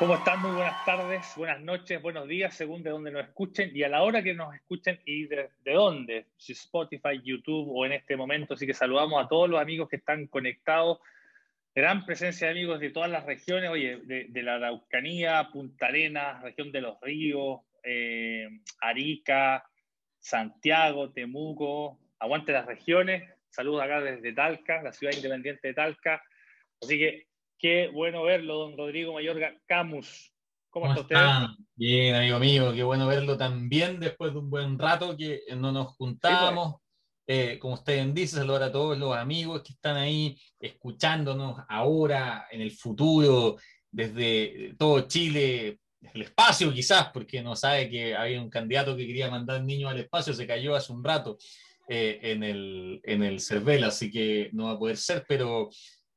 ¿Cómo están? Muy buenas tardes, buenas noches, buenos días, según de dónde nos escuchen y a la hora que nos escuchen y de, dónde, si Spotify, YouTube o en este momento. Así que saludamos a todos los amigos que están conectados. Gran presencia de amigos de todas las regiones, oye, de, la Araucanía, Punta Arenas, región de los ríos, eh, Arica, Santiago, Temuco, aguante las regiones. Saludos acá desde Talca, la ciudad independiente de Talca. Así que Qué bueno verlo, don Rodrigo Mayorga Camus. ¿Cómo, está usted? Bien, amigo mío, qué bueno verlo también después de un buen rato que no nos juntábamos. Pues. Eh, como usted dice, saludar a todos los amigos que están ahí escuchándonos ahora, en el futuro, desde todo Chile, el espacio quizás, porque no sabe que había un candidato que quería mandar niños al espacio, se cayó hace un rato eh, en, el, en el CERVEL, así que no va a poder ser, pero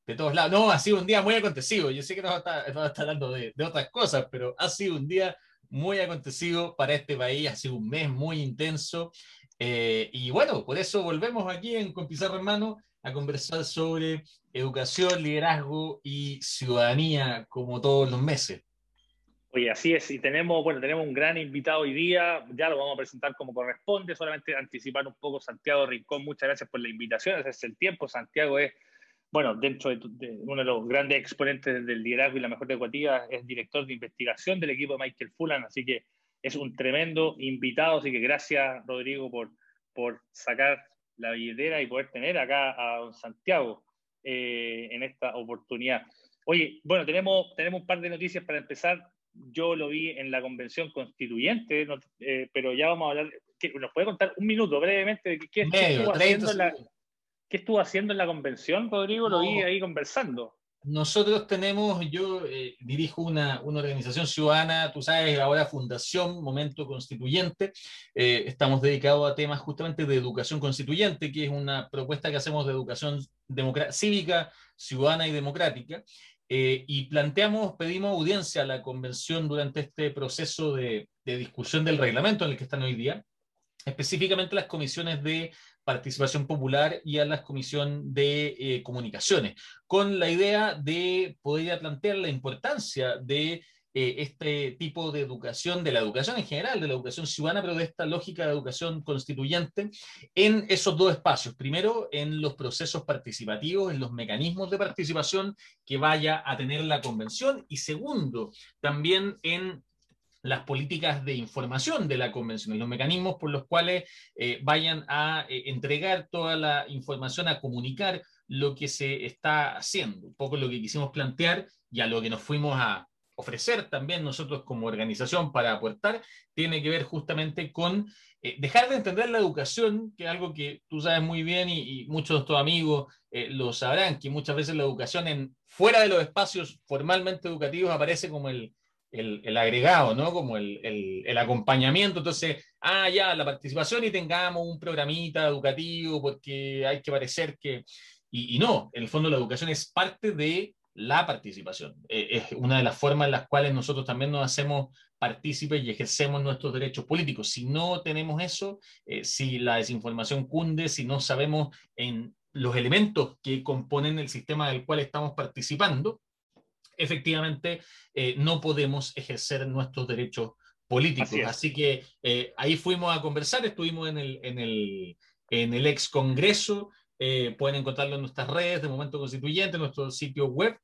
de todos lados. No, ha sido un día muy acontecido. Yo sé que no va a estar, hablando de, otras cosas, pero ha sido un día muy acontecido para este país. Ha sido un mes muy intenso. Eh, y bueno, por eso volvemos aquí en Con Pizarra en Mano a conversar sobre educación, liderazgo y ciudadanía como todos los meses. Oye, así es, y tenemos, bueno, tenemos un gran invitado hoy día, ya lo vamos a presentar como corresponde, solamente anticipar un poco Santiago Rincón, muchas gracias por la invitación, ese es el tiempo, Santiago es bueno, dentro de, uno de los grandes exponentes del liderazgo y la mejor educativa, es director de investigación del equipo de Michael Fulan, así que es un tremendo invitado, así que gracias Rodrigo por, por sacar la billetera y poder tener acá a don Santiago eh, en esta oportunidad. Oye, bueno, tenemos, tenemos un par de noticias para empezar. Yo lo vi en la convención constituyente, eh, pero ya vamos a hablar. ¿Nos puede contar un minuto brevemente de qué, Medio, haciendo la, ¿Qué estuvo haciendo en la convención, Rodrigo? Lo vi ahí conversando. Nosotros tenemos, yo eh, dirijo una, una, organización ciudadana, tú sabes, ahora Fundación Momento Constituyente. Eh, estamos dedicados a temas justamente de educación constituyente, que es una propuesta que hacemos de educación cívica, ciudadana y democrática. Eh, y planteamos, pedimos audiencia a la convención durante este proceso de, de discusión del reglamento en el que están hoy día, específicamente las comisiones de participación popular y a la comisión de eh, comunicaciones, con la idea de poder plantear la importancia de eh, este tipo de educación, de la educación en general, de la educación ciudadana, pero de esta lógica de educación constituyente en esos dos espacios. Primero, en los procesos participativos, en los mecanismos de participación que vaya a tener la convención. Y segundo, también en las políticas de información de la convención, los mecanismos por los cuales eh, vayan a eh, entregar toda la información, a comunicar lo que se está haciendo. Un poco lo que quisimos plantear y a lo que nos fuimos a ofrecer también nosotros como organización para aportar, tiene que ver justamente con eh, dejar de entender la educación, que es algo que tú sabes muy bien y, muchos de tus amigos lo sabrán, que muchas veces la educación en, fuera de los espacios formalmente educativos aparece como el, el, agregado, ¿no? Como el, acompañamiento. Entonces, ah, ya, la participación y tengamos un programita educativo porque hay que parecer que... Y, no, en el fondo la educación es parte de la participación. Eh, es una de las formas en las cuales nosotros también nos hacemos partícipes y ejercemos nuestros derechos políticos. Si no tenemos eso, eh, si la desinformación cunde, si no sabemos en los elementos que componen el sistema del cual estamos participando, efectivamente eh, no podemos ejercer nuestros derechos políticos. Así, que eh, ahí fuimos a conversar, estuvimos en el, en el, en el ex Congreso, eh, pueden encontrarlo en nuestras redes de Momento Constituyente, en nuestro sitio web,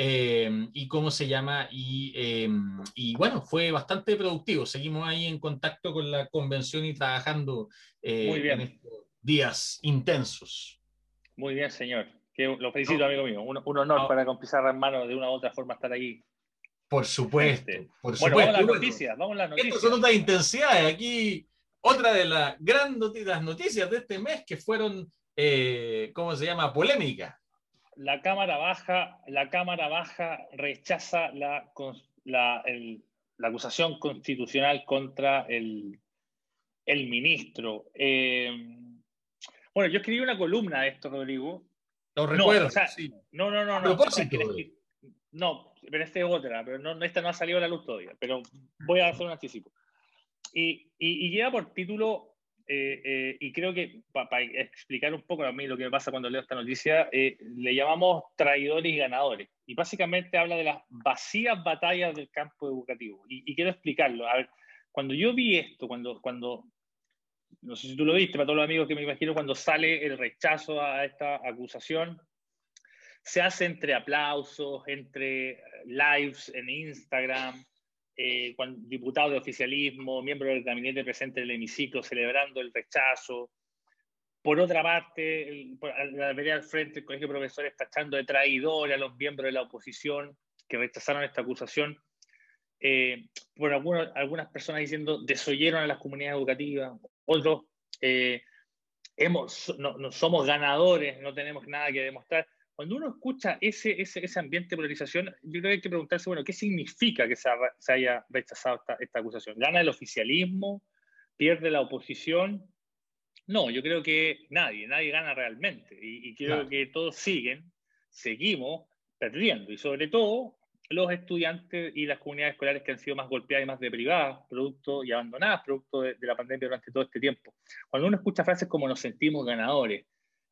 y cómo se llama, y, y, bueno, fue bastante productivo, seguimos ahí en contacto con la convención y trabajando en estos días intensos. Muy bien, señor lo felicito, amigo mío. Un, honor para con Pizarra en mano de una u otra forma estar ahí. Por supuesto, este, por supuesto. Bueno, vamos a las noticias, vamos a las noticias. Estas son otras intensidades. Aquí, otra de las grandes noticias de este mes que fueron, eh, ¿cómo se llama? Polémica. La Cámara Baja, la Cámara Baja rechaza la, la, la acusación constitucional contra el, el ministro. Eh, bueno, yo escribí una columna de esto, Rodrigo, no, recuerdo. No, no, no, no. No, pero esta es otra, pero no, esta no ha salido a la luz todavía, pero voy a hacer un anticipo. Y, y, lleva por título eh, eh, y creo que para explicar un poco a mí lo que me pasa cuando leo esta noticia, le llamamos traidores y ganadores. Y básicamente habla de las vacías batallas del campo educativo. Y, quiero explicarlo. A ver, cuando yo vi esto, cuando, cuando, no sé si tú lo viste, para todos los amigos que me imagino, cuando sale el rechazo a esta acusación, se hace entre aplausos, entre lives en Instagram, eh, diputados de oficialismo, miembros del gabinete presente en el hemiciclo celebrando el rechazo. Por otra parte, la vereda al frente, el colegio de profesores tachando de traidores a los miembros de la oposición que rechazaron esta acusación. Eh, por algunas personas diciendo desoyeron a las comunidades educativas, otros eh, hemos, no, somos ganadores, no tenemos nada que demostrar. Cuando uno escucha ese, ese, ese, ambiente de polarización, yo creo que hay que preguntarse, bueno, ¿qué significa que se, haya rechazado esta, esta, acusación? ¿Gana el oficialismo? ¿Pierde la oposición? No, yo creo que nadie, nadie gana realmente. Y, creo que todos siguen, seguimos perdiendo. Y sobre todo los estudiantes y las comunidades escolares que han sido más golpeadas y más deprivadas, producto y abandonadas, producto de, de la pandemia durante todo este tiempo. Cuando uno escucha frases como nos sentimos ganadores,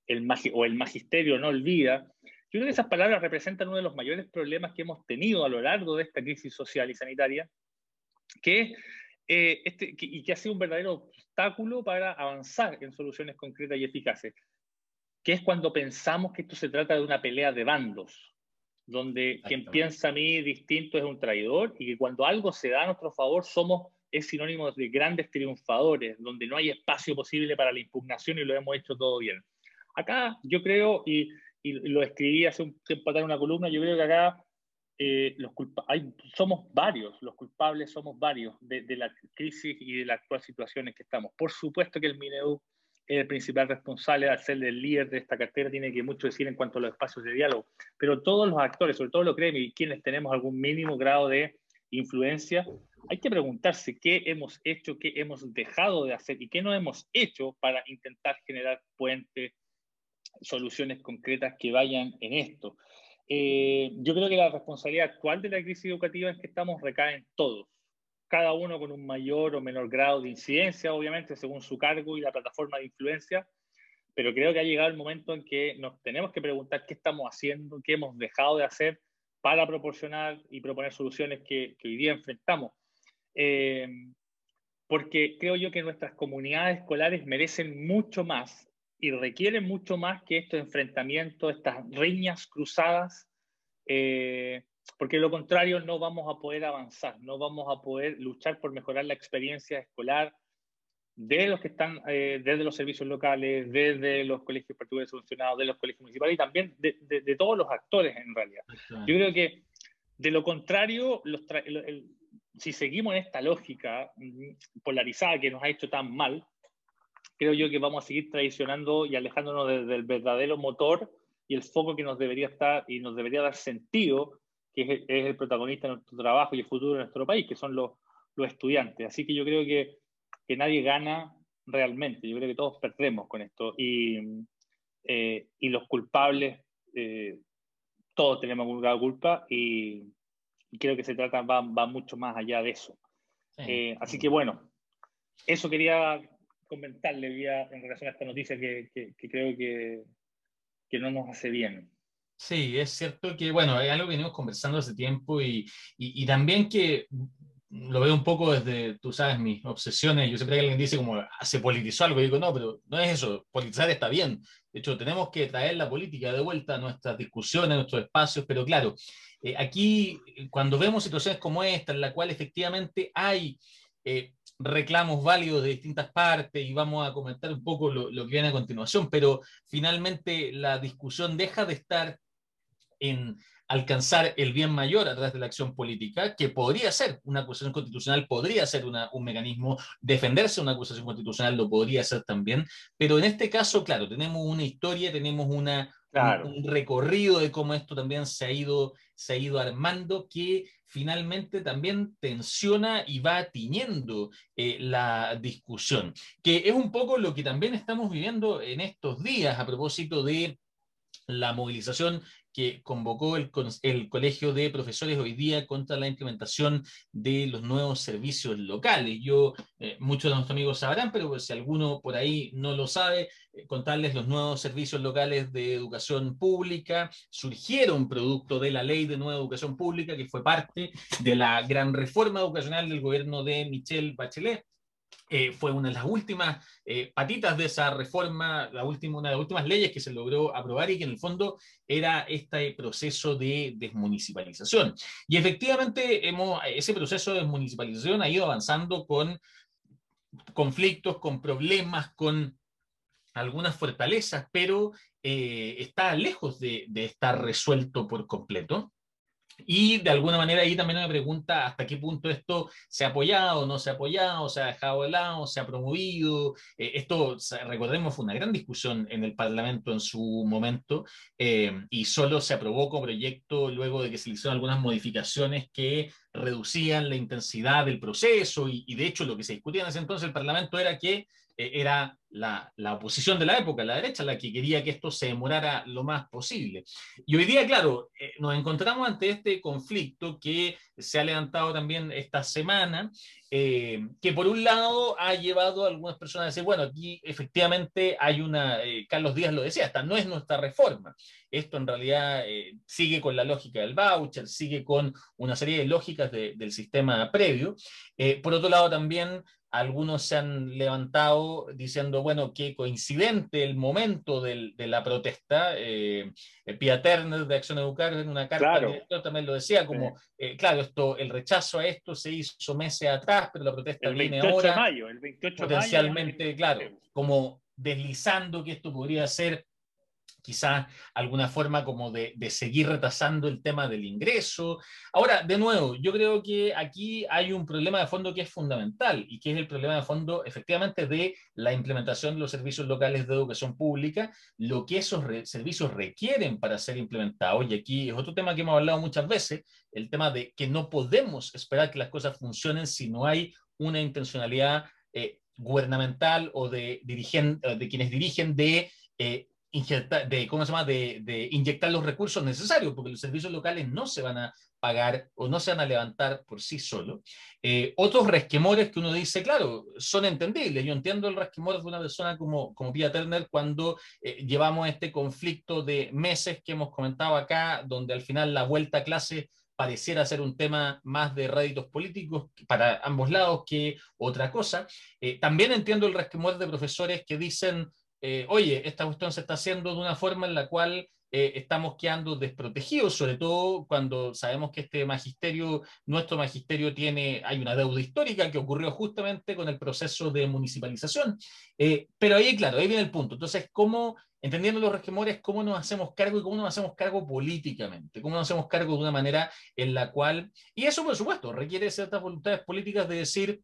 el o el magisterio no olvida, yo creo que esas palabras representan uno de los mayores problemas que hemos tenido a lo largo de esta crisis social y sanitaria, que, eh, este, y que ha sido un verdadero obstáculo para avanzar en soluciones concretas y eficaces, que es cuando pensamos que esto se trata de una pelea de bandos, donde quien piensa a mí distinto es un traidor y que cuando algo se da a nuestro favor somos es sinónimo de grandes triunfadores, donde no hay espacio posible para la impugnación y lo hemos hecho todo bien. Acá yo creo, y, lo escribí hace un tiempo atrás en una columna, yo creo que acá eh, los hay, somos varios, los culpables somos varios de, la crisis y de las actuales situaciones que estamos. Por supuesto que el MINEU el principal responsable de ser el líder de esta cartera, tiene que mucho decir en cuanto a los espacios de diálogo, pero todos los actores, sobre todo los gremios y quienes tenemos algún mínimo grado de influencia, hay que preguntarse qué hemos hecho, qué hemos dejado de hacer y qué no hemos hecho para intentar generar puentes soluciones concretas que vayan en esto. Eh, yo creo que la responsabilidad actual de la crisis educativa es que estamos recaen todos, cada uno con un mayor o menor grado de incidencia, obviamente, según su cargo y la plataforma de influencia, pero creo que ha llegado el momento en que nos tenemos que preguntar qué estamos haciendo, qué hemos dejado de hacer para proporcionar y proponer soluciones que, hoy día enfrentamos. Eh, porque creo yo que nuestras comunidades escolares merecen mucho más y requiere mucho más que estos enfrentamientos, estas riñas cruzadas, eh, porque de lo contrario no vamos a poder avanzar, no vamos a poder luchar por mejorar la experiencia escolar de los que están eh, desde los servicios locales, desde los colegios particulares subvencionados, de los colegios municipales y también de, de, todos los actores en realidad. Yo creo que de lo contrario, los si seguimos en esta lógica mm, polarizada que nos ha hecho tan mal, creo yo que vamos a seguir traicionando y alejándonos del verdadero motor y el foco que nos debería estar y nos debería dar sentido, que es, el protagonista de nuestro trabajo y el futuro de nuestro país, que son los, los estudiantes. Así que yo creo que, que, nadie gana realmente, yo creo que todos perdemos con esto y, eh, y los culpables, eh, todos tenemos alguna culpa y, creo que se trata, va, va, mucho más allá de eso. Eh, así que bueno, eso quería comentarle en relación a esta noticia que, que, creo que, que, no nos hace bien. Sí, es cierto que, bueno, hay algo que venimos conversando hace tiempo y, y, y, también que lo veo un poco desde, tú sabes, mis obsesiones. Yo siempre que alguien dice como, ah, se politizó algo, y digo, no, pero no es eso, politizar está bien. De hecho, tenemos que traer la política de vuelta a nuestras discusiones, a nuestros espacios, pero claro, eh, aquí cuando vemos situaciones como esta, en la cual efectivamente hay eh, reclamos válidos de distintas partes y vamos a comentar un poco lo, que viene a continuación, pero finalmente la discusión deja de estar en alcanzar el bien mayor a través de la acción política, que podría ser una acusación constitucional, podría ser un mecanismo, defenderse una acusación constitucional lo podría ser también, pero en este caso, claro, tenemos una historia, tenemos una, un, recorrido de cómo esto también se ha ido, se ha ido armando, que finalmente también tensiona y va tiñendo eh, la discusión, que es un poco lo que también estamos viviendo en estos días a propósito de la movilización que convocó el, Colegio de Profesores hoy día contra la implementación de los nuevos servicios locales. Yo, eh, muchos de nuestros amigos sabrán, pero si alguno por ahí no lo sabe, eh, contarles los nuevos servicios locales de educación pública surgieron producto de la ley de nueva educación pública, que fue parte de la gran reforma educacional del gobierno de Michelle Bachelet eh, fue una de las últimas eh, patitas de esa reforma, la última, una de las últimas leyes que se logró aprobar y que en el fondo era este proceso de desmunicipalización. Y efectivamente hemos, ese proceso de desmunicipalización ha ido avanzando con conflictos, con problemas, con algunas fortalezas, pero eh, está lejos de, de estar resuelto por completo. Y de alguna manera ahí también me pregunta hasta qué punto esto se ha apoyado, no se ha apoyado, se ha dejado de lado, se ha promovido. Eh, esto, recordemos, fue una gran discusión en el Parlamento en su momento eh, y solo se aprobó como proyecto luego de que se hicieron algunas modificaciones que reducían la intensidad del proceso y, de hecho lo que se discutía en ese entonces el Parlamento era que eh, era la, la, oposición de la época, la derecha, la que quería que esto se demorara lo más posible. Y hoy día, claro, eh, nos encontramos ante este conflicto que se ha levantado también esta semana, eh, que por un lado ha llevado a algunas personas a decir, bueno, aquí efectivamente hay una, Carlos Díaz lo decía, esta no es nuestra reforma. Esto en realidad sigue con la lógica del voucher, sigue con una serie de lógicas del sistema previo. por otro lado, también algunos se han levantado diciendo, bueno, qué coincidente el momento del, de la protesta. Eh, Pia Turner de Acción Educar en una carta también lo decía, como, eh, claro, esto, el rechazo a esto se hizo meses atrás, pero la protesta viene ahora. De mayo, el 28 potencialmente, de mayo, claro, como deslizando que esto podría ser quizás alguna forma como de, seguir retrasando el tema del ingreso. Ahora, de nuevo, yo creo que aquí hay un problema de fondo que es fundamental y que es el problema de fondo efectivamente de la implementación de los servicios locales de educación pública, lo que esos servicios requieren para ser implementados. Y aquí es otro tema que hemos hablado muchas veces, el tema de que no podemos esperar que las cosas funcionen si no hay una intencionalidad eh, gubernamental o de, de quienes dirigen de eh, de, ¿cómo se llama? De, inyectar los recursos necesarios, porque los servicios locales no se van a pagar o no se van a levantar por sí solos. Eh, otros resquemores que uno dice, claro, son entendibles. Yo entiendo el resquemor de una persona como, como Pia Turner cuando eh, llevamos este conflicto de meses que hemos comentado acá, donde al final la vuelta a clase pareciera ser un tema más de réditos políticos para ambos lados que otra cosa. Eh, también entiendo el resquemor de profesores que dicen, eh, oye, esta cuestión se está haciendo de una forma en la cual eh, estamos quedando desprotegidos, sobre todo cuando sabemos que este magisterio, nuestro magisterio tiene, hay una deuda histórica que ocurrió justamente con el proceso de municipalización. Eh, pero ahí, claro, ahí viene el punto. Entonces, ¿cómo, entendiendo los regimores, cómo nos hacemos cargo y cómo nos hacemos cargo políticamente? ¿Cómo nos hacemos cargo de una manera en la cual, y eso por supuesto requiere ciertas voluntades políticas de decir,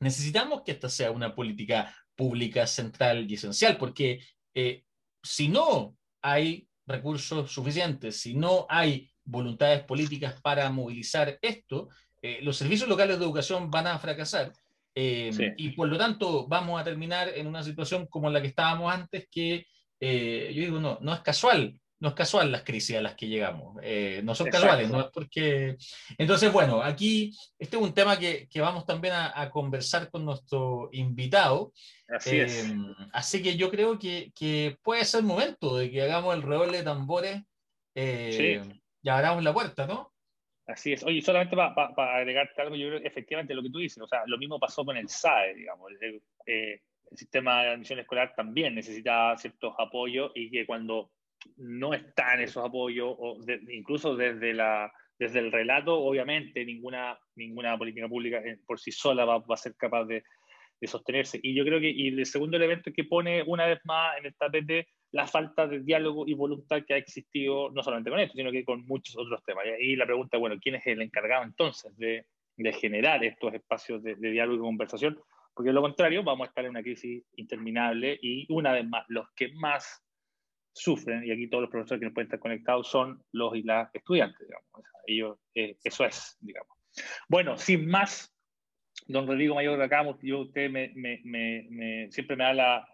necesitamos que esta sea una política pública central y esencial, porque eh, si no hay recursos suficientes, si no hay voluntades políticas para movilizar esto, eh, los servicios locales de educación van a fracasar eh, y por lo tanto vamos a terminar en una situación como la que estábamos antes, que yo digo, no, no es casual no es casual las crisis a las que llegamos, eh, no son casuales, no es porque... Entonces, bueno, aquí este es un tema que, que vamos también a, conversar con nuestro invitado. Así es. Eh, así que yo creo que, que, puede ser el momento de que hagamos el redoble de tambores eh, y abramos la puerta, ¿no? Así es. Oye, solamente para pa, agregarte algo, yo creo que efectivamente lo que tú dices, o sea, lo mismo pasó con el SAE, digamos. El, el sistema de admisión escolar también necesita ciertos apoyos y que cuando no están esos apoyos, o incluso desde, la, desde el relato, obviamente ninguna, ninguna política pública por sí sola va, a ser capaz de, de, sostenerse. Y yo creo que y el segundo elemento es que pone una vez más en el tapete la falta de diálogo y voluntad que ha existido, no solamente con esto, sino que con muchos otros temas. Y la pregunta, bueno, ¿quién es el encargado entonces de, de generar estos espacios de, de diálogo y conversación? Porque de lo contrario, vamos a estar en una crisis interminable y una vez más, los que más sufren, y aquí todos los profesores que no pueden estar conectados son los y las estudiantes, digamos. ellos, eh, eso es, digamos. Bueno, sin más, don Rodrigo Mayor acá, yo, usted me, me, me, siempre me da la,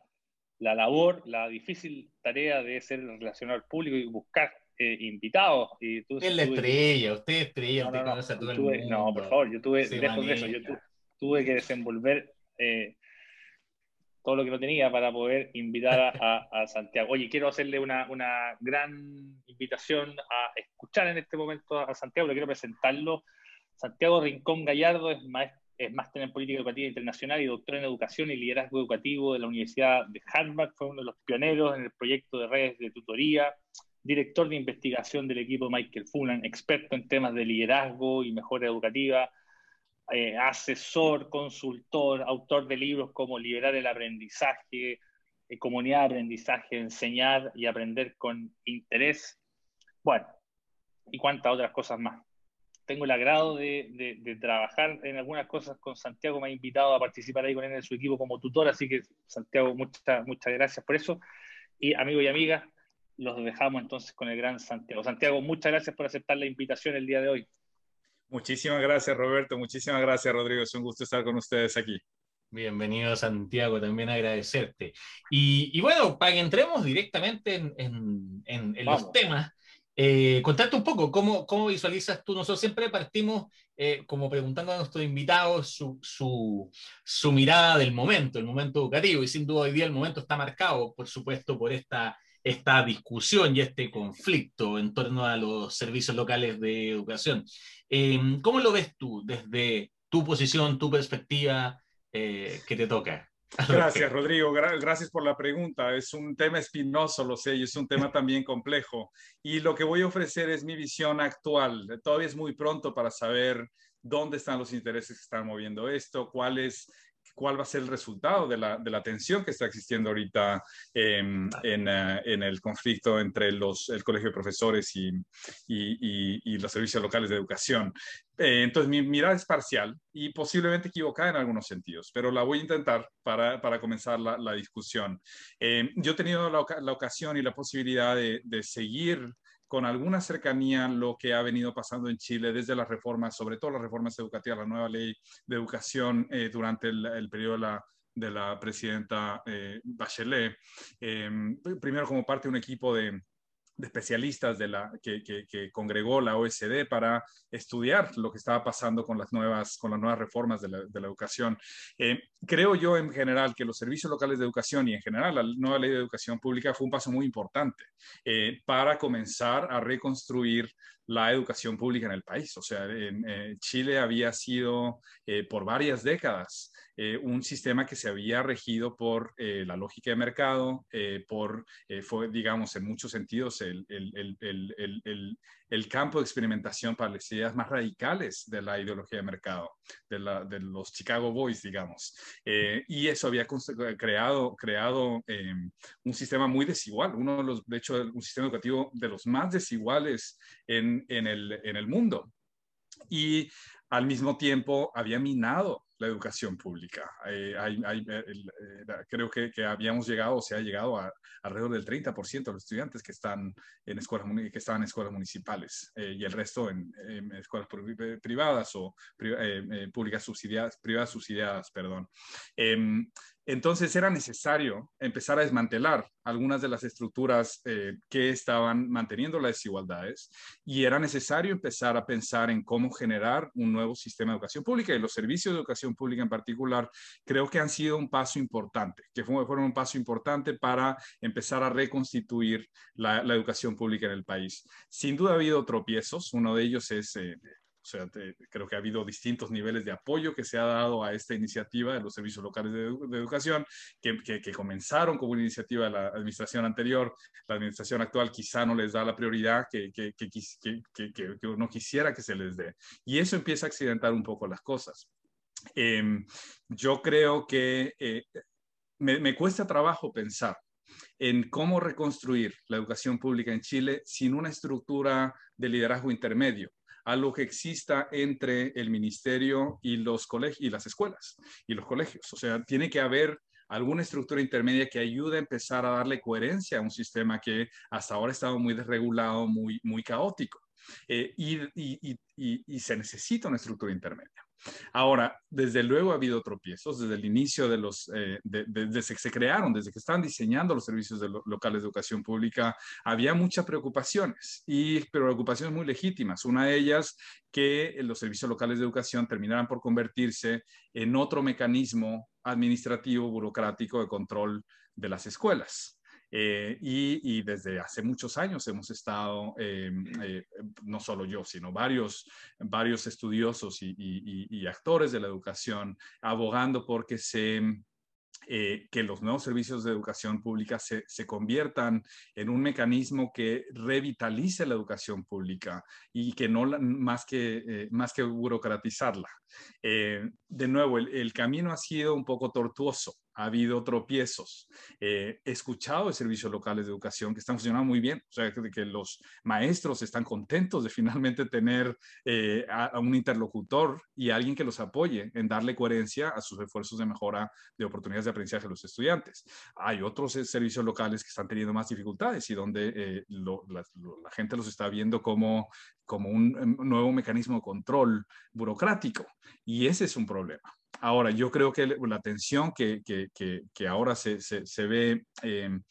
la labor, la difícil tarea de ser relacionador público y buscar eh, invitados. Y tú, es la estrella, usted es estrella, usted conoce a todo el mundo. No, por favor, yo tuve, lejos de eso, yo tuve que desenvolver eh, todo lo que no tenía para poder invitar a, Santiago. Oye, quiero hacerle una, una, gran invitación a escuchar en este momento a Santiago, le quiero presentarlo. Santiago Rincón Gallardo es es máster en política educativa internacional y doctor en educación y liderazgo educativo de la Universidad de Harvard. Fue uno de los pioneros en el proyecto de redes de tutoría, director de investigación del equipo Michael Fulan, experto en temas de liderazgo y mejora educativa, eh, asesor, consultor, autor de libros como Liberar el aprendizaje, eh, Comunidad de aprendizaje, Enseñar y aprender con interés. Bueno, y cuántas otras cosas más tengo el agrado de, trabajar en algunas cosas con Santiago, me ha invitado a participar ahí con él en su equipo como tutor, así que Santiago, muchas, muchas gracias por eso. Y amigos y amigas, los dejamos entonces con el gran Santiago. Santiago, muchas gracias por aceptar la invitación el día de hoy. Muchísimas gracias, Roberto. Muchísimas gracias, Rodrigo. Es un gusto estar con ustedes aquí. Bienvenido, Santiago. También agradecerte. Y, bueno, para que entremos directamente en, en los temas, eh, contarte un poco, ¿cómo, ¿cómo, visualizas tú? Nosotros siempre partimos eh, como preguntando a nuestros invitados su, su, su, mirada del momento, el momento educativo, y sin duda hoy día el momento está marcado, por supuesto, por esta, esta discusión y este conflicto en torno a los servicios locales de educación. Eh, ¿Cómo lo ves tú desde tu posición, tu perspectiva que te toca? Gracias, Rodrigo. gracias por la pregunta. Es un tema espinoso, lo sé, y es un tema también complejo. Y lo que voy a ofrecer es mi visión actual. Todavía es muy pronto para saber dónde están los intereses que están moviendo esto, cuál es cuál va a ser el resultado de la, de la tensión que está existiendo ahorita em, en, eh, en, el conflicto entre los, el Colegio de Profesores y, y, y, los servicios locales de educación. Eh, entonces, mi mirada es parcial y posiblemente equivocada en algunos sentidos, pero la voy a intentar para, para comenzar la, la discusión. Em, yo he tenido la, la, ocasión y la posibilidad de, de seguir con alguna cercanía lo que ha venido pasando en Chile desde las reformas, sobre todo las reformas educativas, la nueva ley de educación eh, durante el, periodo de la, de la presidenta eh, Bachelet, em, primero como parte de un equipo de, especialistas de la, que, que, congregó la OSD para estudiar lo que estaba pasando con las nuevas, con las nuevas reformas de la, de la educación. Eh, creo yo en general que los servicios locales de educación y en general la nueva ley de educación pública fue un paso muy importante eh, para comenzar a reconstruir la educación pública en el país. O sea, en, eh, Chile había sido por varias décadas eh, un sistema que se había regido por eh, la lógica de mercado, eh, por, fue, digamos, en muchos sentidos el, el, el, el, campo de experimentación para las ideas más radicales de la ideología de mercado, de, la, de los Chicago Boys, digamos. y eso había creado, creado un sistema muy desigual, uno de los, de hecho, un sistema educativo de los más desiguales en, en, el, en el mundo. Y al mismo tiempo había minado la educación pública. Eh, eh, creo que, habíamos llegado, o se ha llegado a alrededor del 30% de los estudiantes que están en escuelas, que estaban en escuelas municipales eh, y el resto en, escuelas privadas o públicas subsidiadas, privadas subsidiadas, perdón. Entonces era necesario empezar a desmantelar algunas de las estructuras eh, que estaban manteniendo las desigualdades y era necesario empezar a pensar en cómo generar un nuevo sistema de educación pública y los servicios de educación pública en particular creo que han sido un paso importante, que fueron un paso importante para empezar a reconstituir la, educación pública en el país. Sin duda ha habido tropiezos, uno de ellos es eh, o sea, creo que ha habido distintos niveles de apoyo que se ha dado a esta iniciativa de los servicios locales de, educación, que, que, comenzaron como una iniciativa de la administración anterior. La administración actual quizá no les da la prioridad que, que, que uno quisiera que se les dé. Y eso empieza a accidentar un poco las cosas. Em, yo creo que eh, me, me cuesta trabajo pensar en cómo reconstruir la educación pública en Chile sin una estructura de liderazgo intermedio a lo que exista entre el ministerio y los colegios y las escuelas y los colegios. O sea, tiene que haber alguna estructura intermedia que ayude a empezar a darle coherencia a un sistema que hasta ahora ha estado muy desregulado, muy, muy caótico. Eh, y, se necesita una estructura intermedia. Ahora, desde luego ha habido tropiezos, desde el inicio de los, eh, desde que se crearon, desde que estaban diseñando los servicios de locales de educación pública, había muchas preocupaciones y preocupaciones muy legítimas. Una de ellas que los servicios locales de educación terminaran por convertirse en otro mecanismo administrativo, burocrático de control de las escuelas. Eh, y, desde hace muchos años hemos estado, eh, eh, no solo yo, sino varios, varios estudiosos y, actores de la educación abogando porque se... que los nuevos servicios de educación pública se, se, conviertan en un mecanismo que revitalice la educación pública y que no más que, más que burocratizarla. de nuevo, el, camino ha sido un poco tortuoso ha habido tropiezos. Eh, he escuchado de servicios locales de educación que están funcionando muy bien, o sea, que, los maestros están contentos de finalmente tener eh, a, un interlocutor y alguien que los apoye en darle coherencia a sus esfuerzos de mejora de oportunidades de aprendizaje a los estudiantes. Hay otros eh, servicios locales que están teniendo más dificultades y donde la, gente los está viendo como, como un nuevo mecanismo de control burocrático y ese es un problema. Ahora, yo creo que la tensión que, que, que, ahora se, se, ve... Em,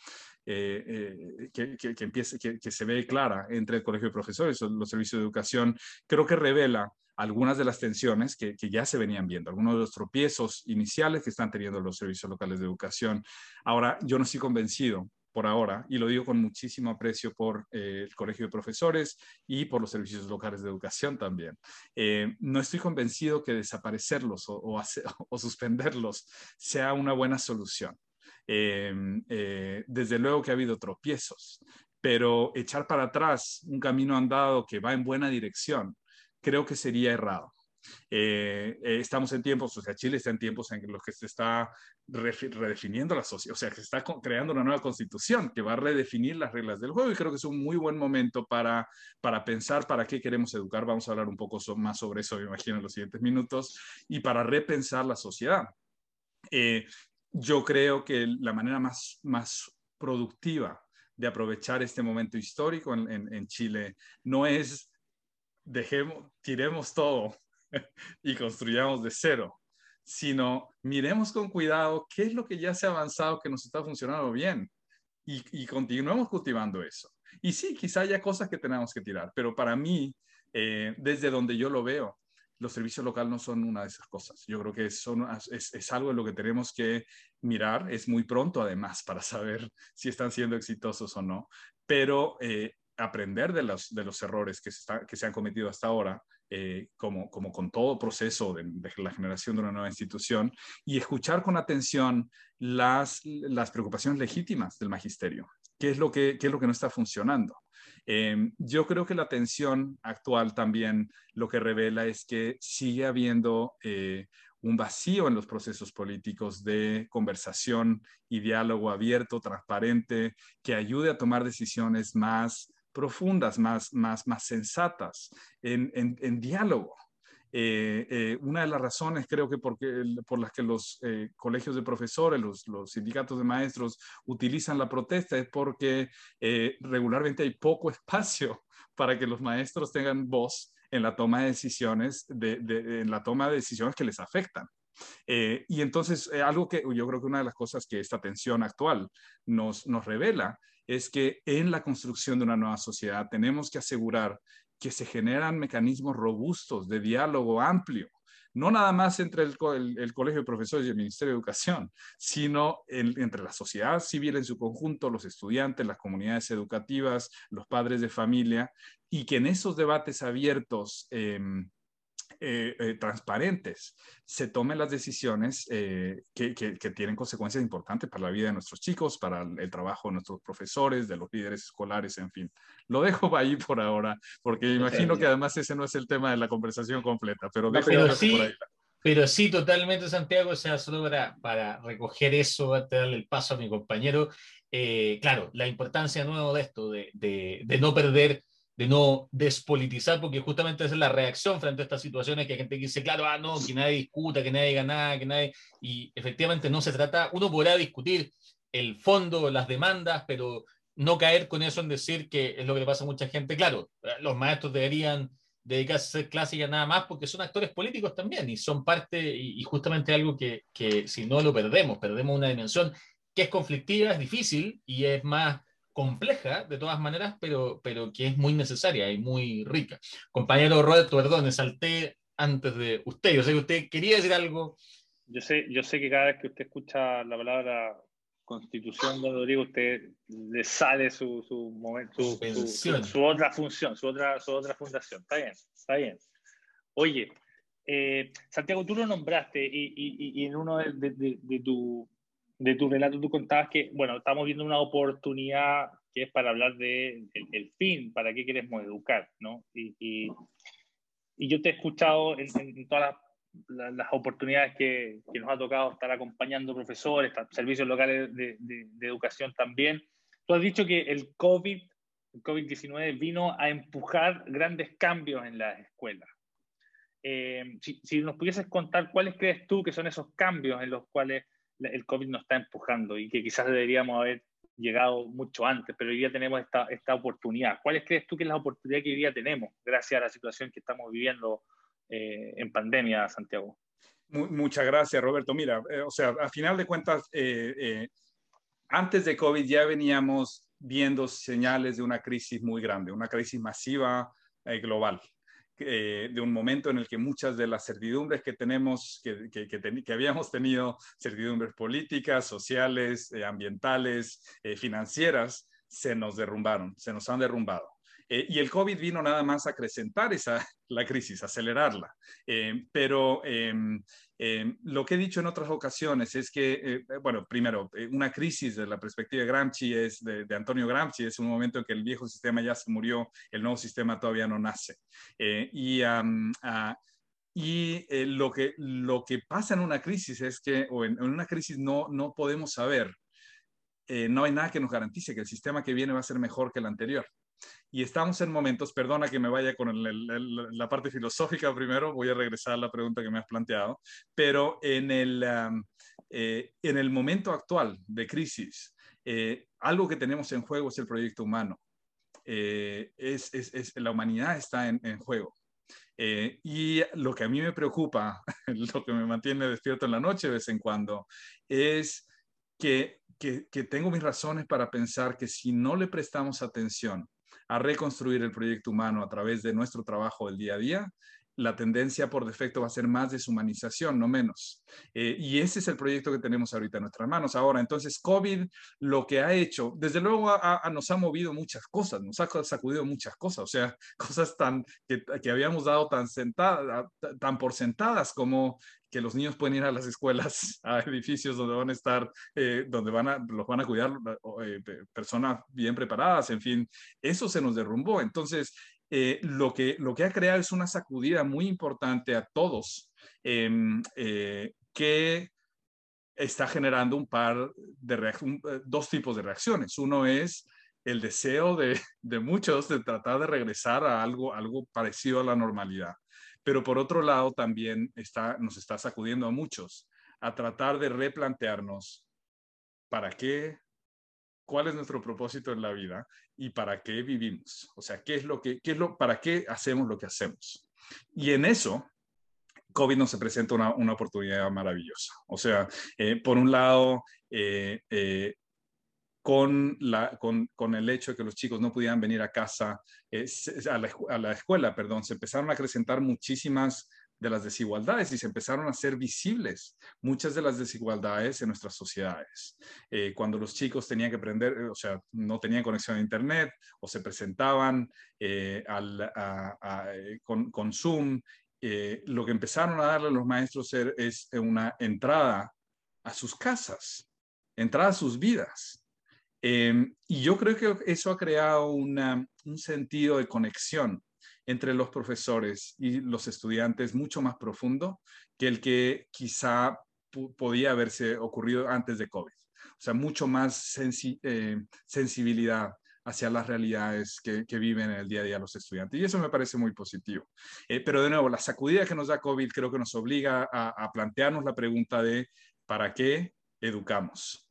eh, eh, que, que, que, que, se ve clara entre el colegio de profesores, los servicios de educación, creo que revela algunas de las tensiones que, ya se venían viendo, algunos de los tropiezos iniciales que están teniendo los servicios locales de educación. Ahora, yo no estoy convencido por ahora, y lo digo con muchísimo aprecio por eh, el Colegio de Profesores y por los servicios locales de educación también. Eh, no estoy convencido que desaparecerlos o, suspenderlos sea una buena solución. Eh, desde luego que ha habido tropiezos, pero echar para atrás un camino andado que va en buena dirección, creo que sería errado. Eh, eh, estamos en tiempos, o sea, Chile está en tiempos en los que se está redefiniendo la sociedad, o sea, que se está creando una nueva constitución que va a redefinir las reglas del juego y creo que es un muy buen momento para, para pensar para qué queremos educar. Vamos a hablar un poco más sobre eso, me imagino, en los siguientes minutos, y para repensar la sociedad. Eh, yo creo que la manera más, más productiva de aprovechar este momento histórico en, en, en Chile no es dejemos, tiremos todo y construyamos de cero, sino miremos con cuidado qué es lo que ya se ha avanzado que nos está funcionando bien y, y continuemos cultivando eso. Y sí, quizá haya cosas que tenemos que tirar, pero para mí, eh, desde donde yo lo veo, los servicios locales no son una de esas cosas. Yo creo que son, es, es, algo en lo que tenemos que mirar. Es muy pronto, además, para saber si están siendo exitosos o no. Pero eh, aprender de los, de los errores que se, que se han cometido hasta ahora eh, como, como con todo proceso de, la generación de una nueva institución, y escuchar con atención las, las preocupaciones legítimas del magisterio. ¿Qué es lo que, qué es lo que no está funcionando? Eh, yo creo que la tensión actual también lo que revela es que sigue habiendo eh, un vacío en los procesos políticos de conversación y diálogo abierto, transparente, que ayude a tomar decisiones más profundas, más, más, más sensatas, en, en, diálogo. Eh, eh, una de las razones creo que porque, por las que los eh, colegios de profesores, los, sindicatos de maestros utilizan la protesta es porque regularmente hay poco espacio para que los maestros tengan voz en la toma de decisiones, de, de, en la toma de decisiones que les afectan. y entonces, algo que yo creo que una de las cosas que esta tensión actual nos, nos revela es que en la construcción de una nueva sociedad tenemos que asegurar que se generan mecanismos robustos de diálogo amplio, no nada más entre el, Colegio de Profesores y el Ministerio de Educación, sino entre la sociedad civil en su conjunto, los estudiantes, las comunidades educativas, los padres de familia, y que en esos debates abiertos em, eh, eh, transparentes se tomen las decisiones eh, que, que, tienen consecuencias importantes para la vida de nuestros chicos, para el, trabajo de nuestros profesores, de los líderes escolares, en fin. Lo dejo ahí por ahora, porque imagino que además ese no es el tema de la conversación completa, pero dejo pero sí, por ahí. Pero sí, totalmente, Santiago, o sea, solo para, para recoger eso, de darle el paso a mi compañero, claro, la importancia nuevo de esto, de, de, de no perder de no despolitizar, porque justamente esa es la reacción frente a estas situaciones que hay gente que dice, claro, ah, no, que nadie discuta, que nadie diga nada, que nadie... Y efectivamente no se trata, uno podrá discutir el fondo, las demandas, pero no caer con eso en decir que es lo que le pasa a mucha gente. Claro, los maestros deberían dedicarse a hacer clásicas nada más, porque son actores políticos también y son parte, y, justamente algo que, que, si no lo perdemos, perdemos una dimensión que es conflictiva, es difícil y es más compleja de todas maneras, pero, pero que es muy necesaria y muy rica. Compañero Roberto, perdón, salté antes de usted, yo sé que usted quería decir algo. Yo sé, yo sé que cada vez que usted escucha la palabra constitución, don Rodrigo, usted le sale su, su, momento, su, otra función, su otra, su otra fundación. Está bien, está bien. Oye, eh, Santiago, tú lo nombraste y, y, y en uno de, de, de, tu, de tu relato tú contabas que, bueno, estamos viendo una oportunidad que es para hablar de el, fin, para qué queremos educar, ¿no? Y, y, yo te he escuchado en, todas las, oportunidades que, que, nos ha tocado estar acompañando profesores, servicios locales de, de, educación también. Tú has dicho que el COVID, el COVID-19 vino a empujar grandes cambios en las escuelas. Eh, si, si, nos pudieses contar cuáles crees tú que son esos cambios en los cuales el COVID nos está empujando y que quizás deberíamos haber llegado mucho antes, pero hoy día tenemos esta, esta oportunidad. ¿Cuáles crees tú que es la oportunidad que hoy día tenemos gracias a la situación que estamos viviendo eh, en pandemia, Santiago? Muchas gracias, Roberto. Mira, eh, o sea, a final de cuentas, eh, antes de COVID ya veníamos viendo señales de una crisis muy grande, una crisis masiva global. Eh, de un momento en el que muchas de las certidumbres que tenemos, que, que, habíamos tenido, certidumbres políticas, sociales, eh, ambientales, eh, financieras, se nos derrumbaron, se nos han derrumbado. y el COVID vino nada más a acrecentar esa, la crisis, acelerarla. pero em, Em, lo que he dicho en otras ocasiones es que, eh, bueno, primero, eh, una crisis de la perspectiva de Gramsci es de, Antonio Gramsci, es un momento en que el viejo sistema ya se murió, el nuevo sistema todavía no nace. Eh, y ah, y lo, que, lo que pasa en una crisis es que, o en, una crisis no, no podemos saber, no hay nada que nos garantice que el sistema que viene va a ser mejor que el anterior y estamos en momentos, perdona que me vaya con la parte filosófica primero, voy a regresar a la pregunta que me has planteado, pero en el, eh, en el momento actual de crisis, eh, algo que tenemos en juego es el proyecto humano. Eh, es, es, la humanidad está en, en juego. y lo que a mí me preocupa, lo que me mantiene despierto en la noche de vez en cuando, es que, que, que tengo mis razones para pensar que si no le prestamos atención a reconstruir el proyecto humano a través de nuestro trabajo del día a día, la tendencia por defecto va a ser más deshumanización, no menos. Eh, y ese es el proyecto que tenemos ahorita en nuestras manos. Ahora, entonces, COVID lo que ha hecho, desde luego nos ha movido muchas cosas, nos ha sacudido muchas cosas, o sea, cosas tan que, que habíamos dado tan, sentada, tan por sentadas como que los niños pueden ir a las escuelas, a edificios donde van a estar, eh, donde van a, los van a cuidar eh, personas bien preparadas, en fin, eso se nos derrumbó. Entonces, eh, lo, que, lo que ha creado es una sacudida muy importante a todos, em, que está generando un par de dos tipos de reacciones. Uno es el deseo de, de, muchos de tratar de regresar a algo, algo parecido a la normalidad pero por otro lado también está, nos está sacudiendo a muchos a tratar de replantearnos para qué, cuál es nuestro propósito en la vida y para qué vivimos. O sea, qué es lo que, qué es lo, para qué hacemos lo que hacemos. Y en eso, COVID nos presenta una, una oportunidad maravillosa. O sea, eh, por un lado, eh, eh, con, la, con, con, el hecho de que los chicos no pudieran venir a casa, a, la, a, la, escuela, perdón, se empezaron a acrecentar muchísimas de las desigualdades y se empezaron a hacer visibles muchas de las desigualdades en nuestras sociedades. Eh, cuando los chicos tenían que aprender, o sea, no tenían conexión a Internet o se presentaban eh, al, eh, con, con, Zoom, lo que empezaron a darle a los maestros es una entrada a sus casas, entrada a sus vidas. Em, y yo creo que eso ha creado un sentido de conexión entre los profesores y los estudiantes mucho más profundo que el que quizá podía haberse ocurrido antes de COVID. O sea, mucho más eh, sensibilidad hacia las realidades que, viven en el día a día los estudiantes. Y eso me parece muy positivo. Eh, pero de nuevo, la sacudida que nos da COVID creo que nos obliga a plantearnos la pregunta de ¿para qué educamos?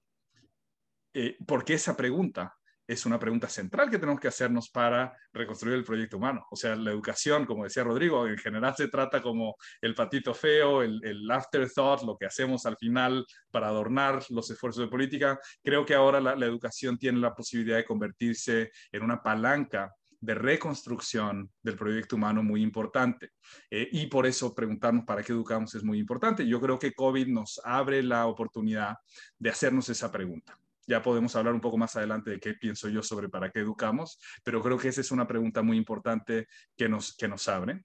Eh, ¿Por qué esa pregunta? es una pregunta central que tenemos que hacernos para reconstruir el proyecto humano. O sea, la educación, como decía Rodrigo, en general se trata como el patito feo, el, afterthought, lo que hacemos al final para adornar los esfuerzos de política. Creo que ahora la, educación tiene la posibilidad de convertirse en una palanca de reconstrucción del proyecto humano muy importante. Eh, y por eso preguntarnos para qué educamos es muy importante. Yo creo que COVID nos abre la oportunidad de hacernos esa pregunta. Ya podemos hablar un poco más adelante de qué pienso yo sobre para qué educamos, pero creo que esa es una pregunta muy importante que nos, que nos abre.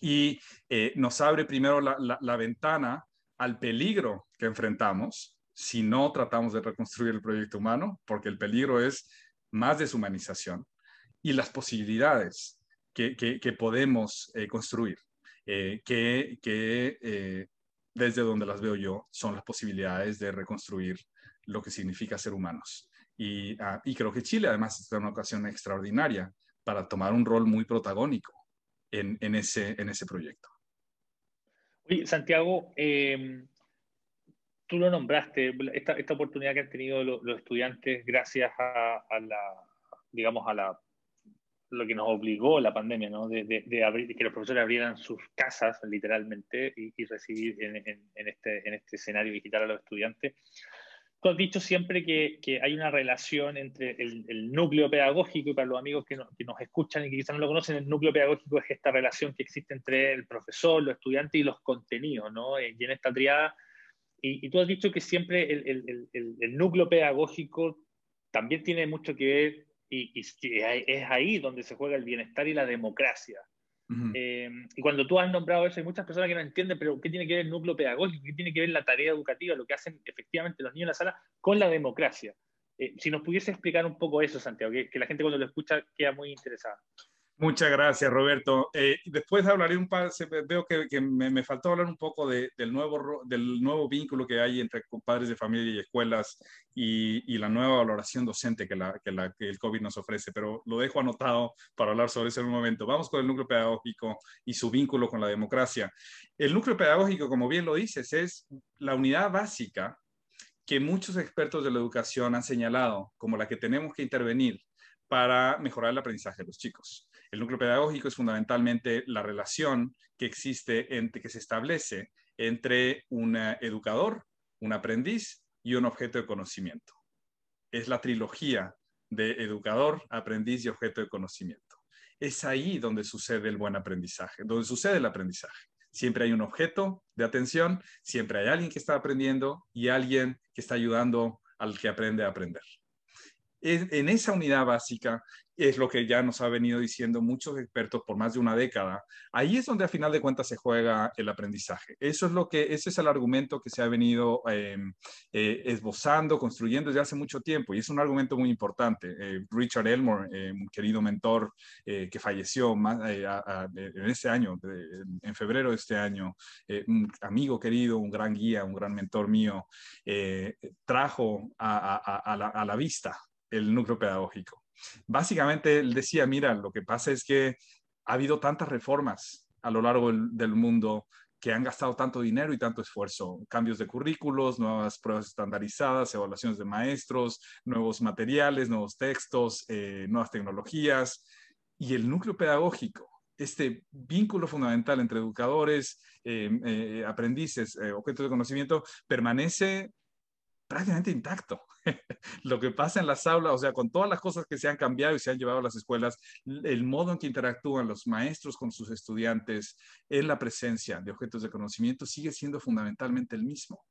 Y eh, nos abre primero la, la, ventana al peligro que enfrentamos si no tratamos de reconstruir el proyecto humano, porque el peligro es más deshumanización y las posibilidades que, que, podemos eh, construir, eh, que, que desde donde las veo yo, son las posibilidades de reconstruir lo que significa ser humanos. Ah, y, creo que Chile además está en una ocasión extraordinaria para tomar un rol muy protagónico en, ese, en ese proyecto. Oye, Santiago, em, tú lo nombraste, esta, esta, oportunidad que han tenido los, estudiantes gracias a, la, digamos, a la, lo que nos obligó la pandemia, ¿no? De, abrir, que los profesores abrieran sus casas, literalmente, y, recibir en, en, este, en este escenario digital a los estudiantes. Tú has dicho siempre que, que hay una relación entre el, el, núcleo pedagógico y para los amigos que, que, nos escuchan y que quizás no lo conocen, el núcleo pedagógico es esta relación que existe entre el profesor, los estudiantes y los contenidos, ¿no? Y en esta triada, y, y tú has dicho que siempre el, el, el, núcleo pedagógico también tiene mucho que ver y, y, es ahí donde se juega el bienestar y la democracia. Eh, y cuando tú has nombrado eso, hay muchas personas que no entienden, pero ¿qué tiene que ver el núcleo pedagógico? ¿Qué tiene que ver la tarea educativa, lo que hacen efectivamente los niños en la sala con la democracia? Eh, si nos pudiese explicar un poco eso, Santiago, que, que la gente cuando lo escucha queda muy interesada. Muchas gracias, Roberto. Eh, después hablaré un par, veo que, me, faltó hablar un poco del, nuevo, del nuevo vínculo que hay entre padres de familia y escuelas y, la nueva valoración docente que, la, que, la, que, el COVID nos ofrece, pero lo dejo anotado para hablar sobre eso en un momento. Vamos con el núcleo pedagógico y su vínculo con la democracia. El núcleo pedagógico, como bien lo dices, es la unidad básica que muchos expertos de la educación han señalado como la que tenemos que intervenir para mejorar el aprendizaje de los chicos. El núcleo pedagógico es fundamentalmente la relación que existe, entre, que se establece entre un educador, un aprendiz y un objeto de conocimiento. Es la trilogía de educador, aprendiz y objeto de conocimiento. Es ahí donde sucede el buen aprendizaje, donde sucede el aprendizaje. Siempre hay un objeto de atención, siempre hay alguien que está aprendiendo y alguien que está ayudando al que aprende a aprender. En esa unidad básica es lo que ya nos ha venido diciendo muchos expertos por más de una década. Ahí es donde a final de cuentas se juega el aprendizaje. Eso es lo que, ese es el argumento que se ha venido em, eh, esbozando, construyendo desde hace mucho tiempo y es un argumento muy importante. Eh, Richard Elmore, eh, un querido mentor que falleció en este año, en febrero de este año, un amigo querido, un gran guía, un gran mentor mío, trajo a la vista el núcleo pedagógico Básicamente él decía, mira, lo que pasa es que ha habido tantas reformas a lo largo del, mundo que han gastado tanto dinero y tanto esfuerzo. Cambios de currículos, nuevas pruebas estandarizadas, evaluaciones de maestros, nuevos materiales, nuevos textos, eh, nuevas tecnologías. Y el núcleo pedagógico, este vínculo fundamental entre educadores, eh, eh, aprendices, objetos de conocimiento, permanece prácticamente intacto. lo que pasa en las aulas, o sea, con todas las cosas que se han cambiado y se han llevado a las escuelas, el modo en que interactúan los maestros con sus estudiantes en la presencia de objetos de conocimiento sigue siendo fundamentalmente el mismo.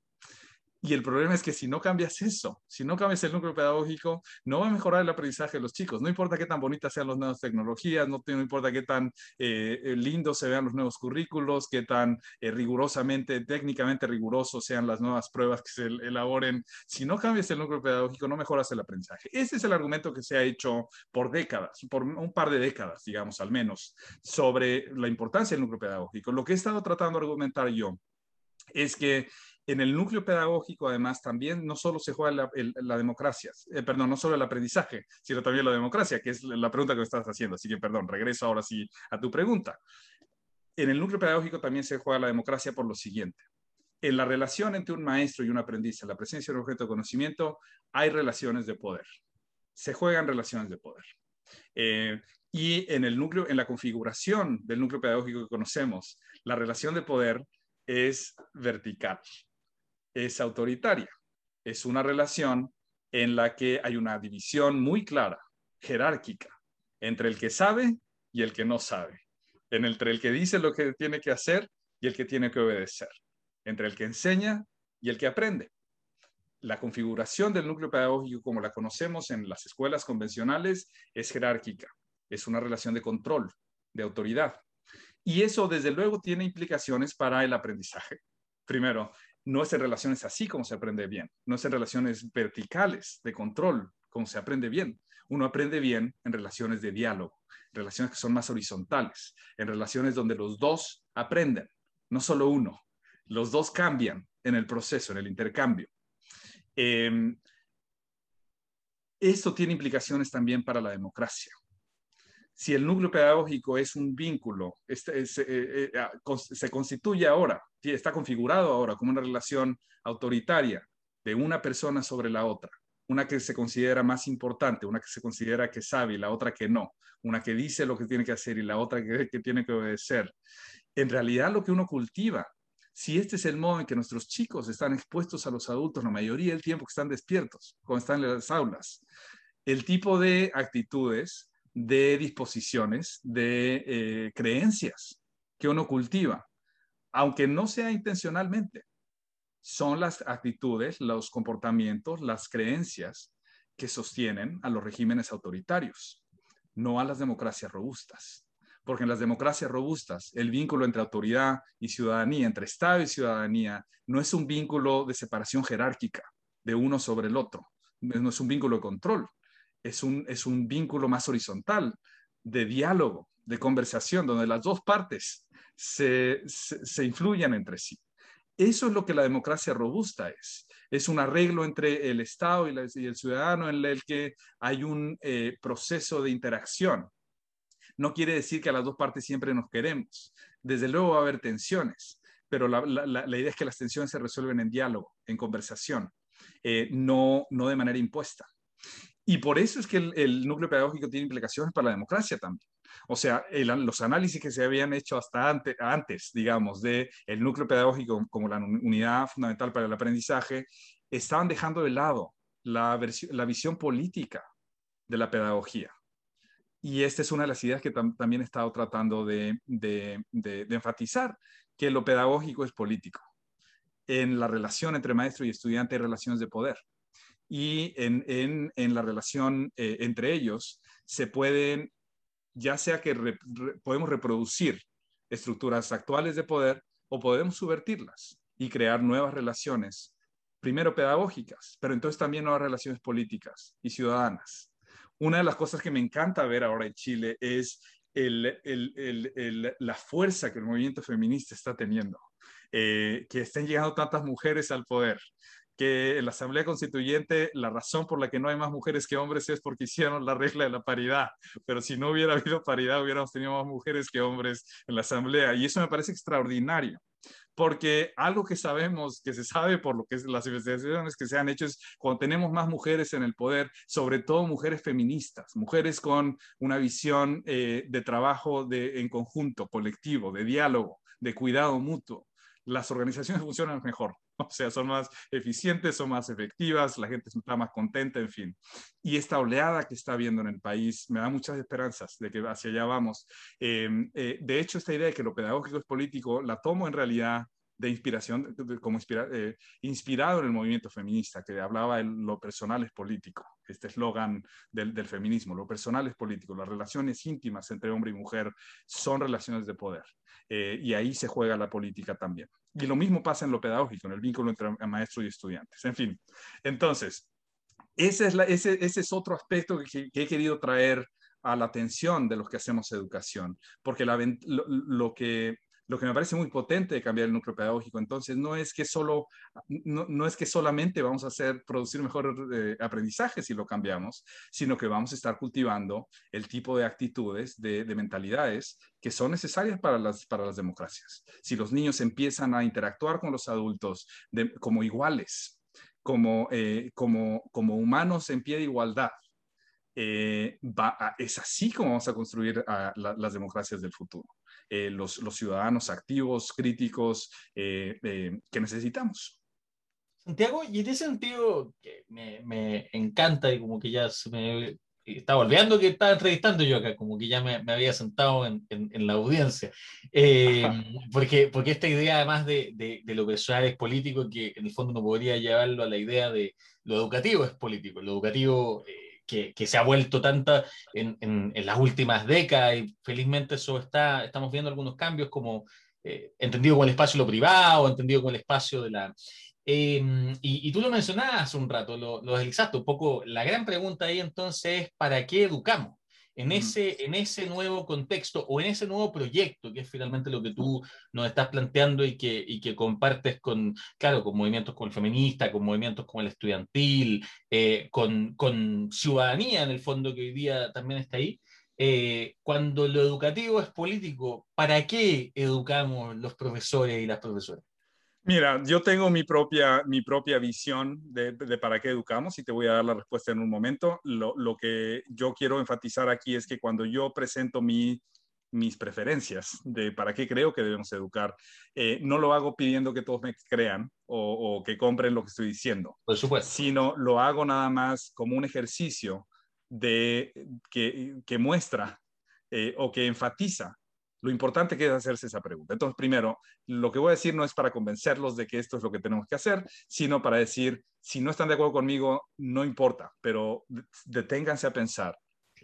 Y el problema es que si no cambias eso, si no cambias el núcleo pedagógico, no va a mejorar el aprendizaje de los chicos. No importa qué tan bonitas sean las nuevas tecnologías, no, importa qué tan eh, lindos se vean los nuevos currículos, qué tan eh, rigurosamente, técnicamente rigurosos sean las nuevas pruebas que se elaboren. Si no cambias el núcleo pedagógico, no mejoras el aprendizaje. Ese es el argumento que se ha hecho por décadas, por un par de décadas, digamos, al menos, sobre la importancia del núcleo pedagógico. Lo que he estado tratando de argumentar yo es que en el núcleo pedagógico, además, también no solo se juega la, democracia, eh, perdón, no solo el aprendizaje, sino también la democracia, que es la pregunta que me estás haciendo. Así que, perdón, regreso ahora sí a tu pregunta. En el núcleo pedagógico también se juega la democracia por lo siguiente. En la relación entre un maestro y un aprendiz, en la presencia de un objeto de conocimiento, hay relaciones de poder. se juegan relaciones de poder. Eh, y en el núcleo, en la configuración del núcleo pedagógico que conocemos, la relación de poder es vertical, es autoritaria. Es una relación en la que hay una división muy clara, jerárquica, entre el que sabe y el que no sabe, entre el que dice lo que tiene que hacer y el que tiene que obedecer, entre el que enseña y el que aprende. La configuración del núcleo pedagógico como la conocemos en las escuelas convencionales es jerárquica es una relación de control, de autoridad. Y eso, desde luego, tiene implicaciones para el aprendizaje. Primero, no es en relaciones así como se aprende bien, no es en relaciones verticales de control como se aprende bien. Uno aprende bien en relaciones de diálogo, relaciones que son más horizontales, en relaciones donde los dos aprenden, no solo uno. Los dos cambian en el proceso, en el intercambio. Eh, esto tiene implicaciones también para la democracia si el núcleo pedagógico es un vínculo, este, eh, eh, se constituye ahora, está configurado ahora como una relación autoritaria de una persona sobre la otra, una que se considera más importante, una que se considera que sabe y la otra que no, una que dice lo que tiene que hacer y la otra que, que tiene que obedecer. En realidad lo que uno cultiva, si este es el modo en que nuestros chicos están expuestos a los adultos la mayoría del tiempo que están despiertos, cuando están en las aulas, el tipo de actitudes de disposiciones, de eh, creencias que uno cultiva, aunque no sea intencionalmente. Son las actitudes, los comportamientos, las creencias que sostienen a los regímenes autoritarios, no a las democracias robustas. Porque en las democracias robustas, el vínculo entre autoridad y ciudadanía, entre Estado y ciudadanía, no es un vínculo de separación jerárquica de uno sobre el otro, no es un vínculo de control, es un, es un vínculo más horizontal, de diálogo, de conversación, donde las dos partes se, se, influyen entre sí. Eso es lo que la democracia robusta es. Es un arreglo entre el Estado y, el ciudadano en el que hay un eh, proceso de interacción. No quiere decir que a las dos partes siempre nos queremos. Desde luego va a haber tensiones, pero la, idea es que las tensiones se resuelven en diálogo, en conversación, eh, no, no de manera impuesta. Y por eso es que el, núcleo pedagógico tiene implicaciones para la democracia también. O sea, los análisis que se habían hecho hasta antes, digamos, del el núcleo pedagógico como la unidad fundamental para el aprendizaje, estaban dejando de lado la, visión política de la pedagogía. Y esta es una de las ideas que también he estado tratando de, de enfatizar, que lo pedagógico es político. En la relación entre maestro y estudiante hay relaciones de poder y en, la relación eh, entre ellos se pueden, ya sea que podemos reproducir estructuras actuales de poder o podemos subvertirlas y crear nuevas relaciones, primero pedagógicas, pero entonces también nuevas relaciones políticas y ciudadanas. Una de las cosas que me encanta ver ahora en Chile es la fuerza que el movimiento feminista está teniendo, eh, que estén llegando tantas mujeres al poder, que en la Asamblea Constituyente la razón por la que no hay más mujeres que hombres es porque hicieron la regla de la paridad, pero si no hubiera habido paridad hubiéramos tenido más mujeres que hombres en la Asamblea y eso me parece extraordinario. Porque algo que sabemos, que se sabe por lo que es las investigaciones que se han hecho, es cuando tenemos más mujeres en el poder, sobre todo mujeres feministas, mujeres con una visión eh, de trabajo de, en conjunto, colectivo, de diálogo, de cuidado mutuo, las organizaciones funcionan mejor. O sea, son más eficientes, son más efectivas, la gente está más contenta, en fin. Y esta oleada que está habiendo en el país me da muchas esperanzas de que hacia allá vamos. Em, eh, de hecho, esta idea de que lo pedagógico es político la tomo en realidad de inspiración, como eh, inspirado en el movimiento feminista, que hablaba de lo personal es político, este eslogan del, del, feminismo, lo personal es político, las relaciones íntimas entre hombre y mujer son relaciones de poder, eh, y ahí se juega la política también. Y lo mismo pasa en lo pedagógico, en el vínculo entre maestros y estudiantes. En fin, entonces, ese es, ese, ese es otro aspecto que, he querido traer a la atención de los que hacemos educación, porque lo, que lo que me parece muy potente de cambiar el núcleo pedagógico. Entonces, no es que, solo, no, es que solamente vamos a hacer, producir mejor eh, aprendizaje si lo cambiamos, sino que vamos a estar cultivando el tipo de actitudes, de, mentalidades que son necesarias para las, para las democracias. Si los niños empiezan a interactuar con los adultos como iguales, como, eh, como, como humanos en pie de igualdad, eh, es así como vamos a construir las democracias del futuro. Eh, los, ciudadanos activos, críticos que necesitamos. Santiago, y en ese sentido que me, encanta y como que ya se me estaba olvidando que estaba entrevistando yo acá, como que ya me, había sentado en, la audiencia, eh, porque, porque esta idea además de, de, lo personal es político, que en el fondo no podría llevarlo a la idea de lo educativo es político, lo educativo eh, que, se ha vuelto tanta en, las últimas décadas y felizmente eso está, estamos viendo algunos cambios como eh, entendido como el espacio lo privado, entendido como el espacio de la Em, y, tú lo mencionabas hace un rato, lo, lo deslizaste un poco. La gran pregunta ahí entonces es, ¿para qué educamos? En ese, en ese nuevo contexto o en ese nuevo proyecto, que es finalmente lo que tú nos estás planteando y que, y que compartes con, claro, con movimientos como el feminista, con movimientos como el estudiantil, eh, con, con, ciudadanía en el fondo que hoy día también está ahí. Eh, cuando lo educativo es político, ¿para qué educamos los profesores y las profesoras? Mira, yo tengo mi propia, mi propia visión de, para qué educamos y te voy a dar la respuesta en un momento. Lo, que yo quiero enfatizar aquí es que cuando yo presento mi, mis preferencias de para qué creo que debemos educar, eh, no lo hago pidiendo que todos me crean o, que compren lo que estoy diciendo, Por supuesto. sino lo hago nada más como un ejercicio de, que, que muestra eh, o que enfatiza lo importante que es hacerse esa pregunta. Entonces, primero, lo que voy a decir no es para convencerlos de que esto es lo que tenemos que hacer, sino para decir, si no están de acuerdo conmigo, no importa, pero deténganse a pensar,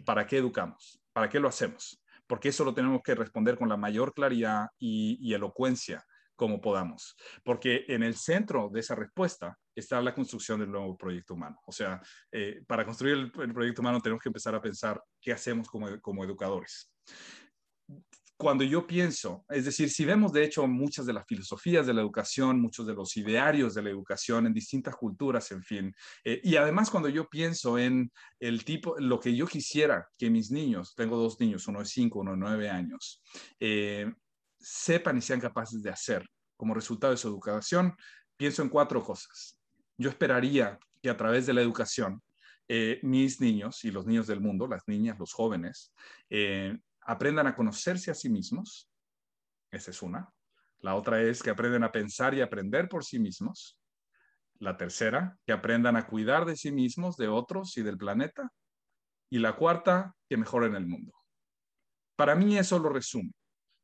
¿para qué educamos? ¿Para qué lo hacemos? Porque eso lo tenemos que responder con la mayor claridad y, elocuencia como podamos. Porque en el centro de esa respuesta está la construcción del nuevo proyecto humano. O sea, eh, para construir el, proyecto humano tenemos que empezar a pensar qué hacemos como, como educadores cuando yo pienso, es decir, si vemos de hecho muchas de las filosofías de la educación, muchos de los idearios de la educación en distintas culturas, en fin, eh, y además cuando yo pienso en el tipo, lo que yo quisiera que mis niños, tengo dos niños, uno de cinco, uno de nueve años, eh, sepan y sean capaces de hacer como resultado de su educación, pienso en cuatro cosas. Yo esperaría que a través de la educación, eh, mis niños y los niños del mundo, las niñas, los jóvenes, aprendan a conocerse a sí mismos. Esa es una. La otra es que aprendan a pensar y aprender por sí mismos. La tercera, que aprendan a cuidar de sí mismos, de otros y del planeta. Y la cuarta, que mejoren el mundo. Para mí eso lo resume.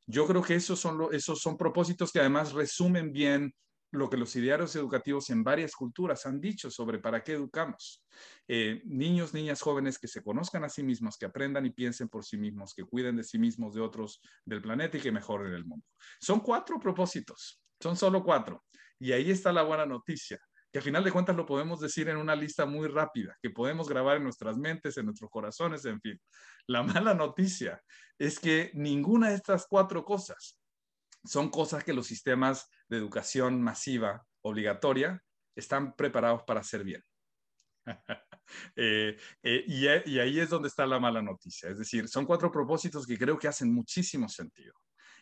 Yo creo que esos son, esos son propósitos que además resumen bien lo que los idearios educativos en varias culturas han dicho sobre para qué educamos. Eh, niños, niñas, jóvenes que se conozcan a sí mismos, que aprendan y piensen por sí mismos, que cuiden de sí mismos, de otros, del planeta y que mejoren el mundo. Son cuatro propósitos, son solo cuatro. Y ahí está la buena noticia, que al final de cuentas lo podemos decir en una lista muy rápida, que podemos grabar en nuestras mentes, en nuestros corazones, en fin. La mala noticia es que ninguna de estas cuatro cosas son cosas que los sistemas de educación masiva obligatoria están preparados para hacer bien. Eh, eh, y, ahí es donde está la mala noticia. Es decir, son cuatro propósitos que creo que hacen muchísimo sentido.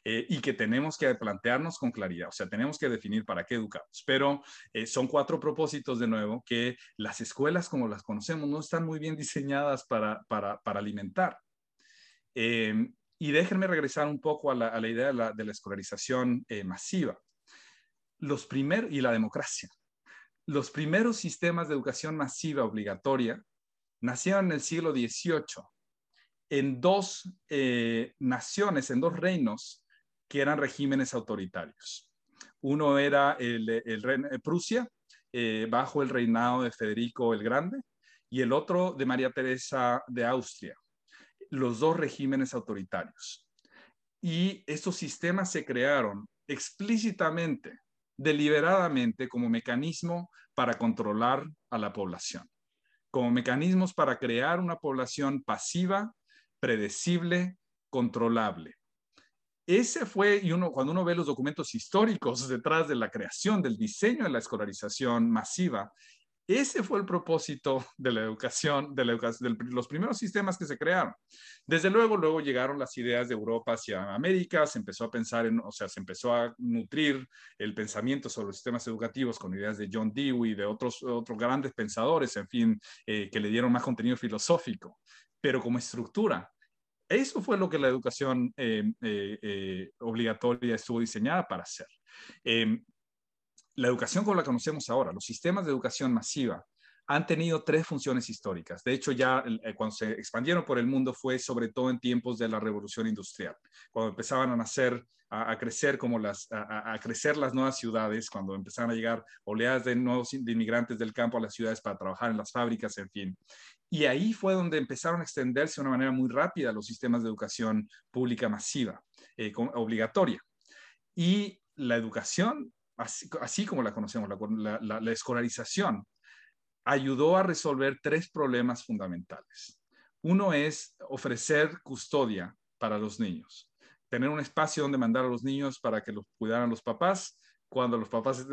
Eh, y que tenemos que plantearnos con claridad, o sea, tenemos que definir para qué educamos. Pero son cuatro propósitos, de nuevo, que las escuelas como las conocemos no están muy bien diseñadas para, para, para alimentar. Y déjenme regresar un poco a la, idea de la, escolarización eh, masiva. Los primeros, y la democracia. Los primeros sistemas de educación masiva obligatoria nacieron en el siglo XVIII en dos eh, naciones, en dos reinos que eran regímenes autoritarios. Uno era el, el, Prusia, eh, bajo el reinado de Federico el Grande, y el otro de María Teresa de Austria, los dos regímenes autoritarios. Y estos sistemas se crearon explícitamente, deliberadamente, como mecanismo para controlar a la población, como mecanismos para crear una población pasiva, predecible, controlable. Ese fue, y cuando uno ve los documentos históricos detrás de la creación, del diseño de la escolarización masiva, Ese fue el propósito de la educación, de, la educación, de los primeros sistemas que se crearon. Desde luego, luego llegaron las ideas de Europa hacia América, se empezó a pensar en, o sea, se empezó a nutrir el pensamiento sobre los sistemas educativos con ideas de John Dewey, de otros, otros grandes pensadores, en fin, eh, que le dieron más contenido filosófico. Pero como estructura, eso fue lo que la educación eh, eh, obligatoria estuvo diseñada para hacer. La educación como la conocemos ahora, los sistemas de educación masiva, han tenido tres funciones históricas. De hecho, ya eh, cuando se expandieron por el mundo fue sobre todo en tiempos de la revolución industrial, cuando empezaban a nacer, a, crecer como las, a, crecer las nuevas ciudades, cuando empezaron a llegar oleadas de nuevos inmigrantes del campo a las ciudades para trabajar en las fábricas, en fin. Y ahí fue donde empezaron a extenderse de una manera muy rápida los sistemas de educación pública masiva, eh, obligatoria. Y la educación así, como la conocemos, la, escolarización, ayudó a resolver tres problemas fundamentales. Uno es ofrecer custodia para los niños, tener un espacio donde mandar a los niños para que los cuidaran los papás, cuando los papás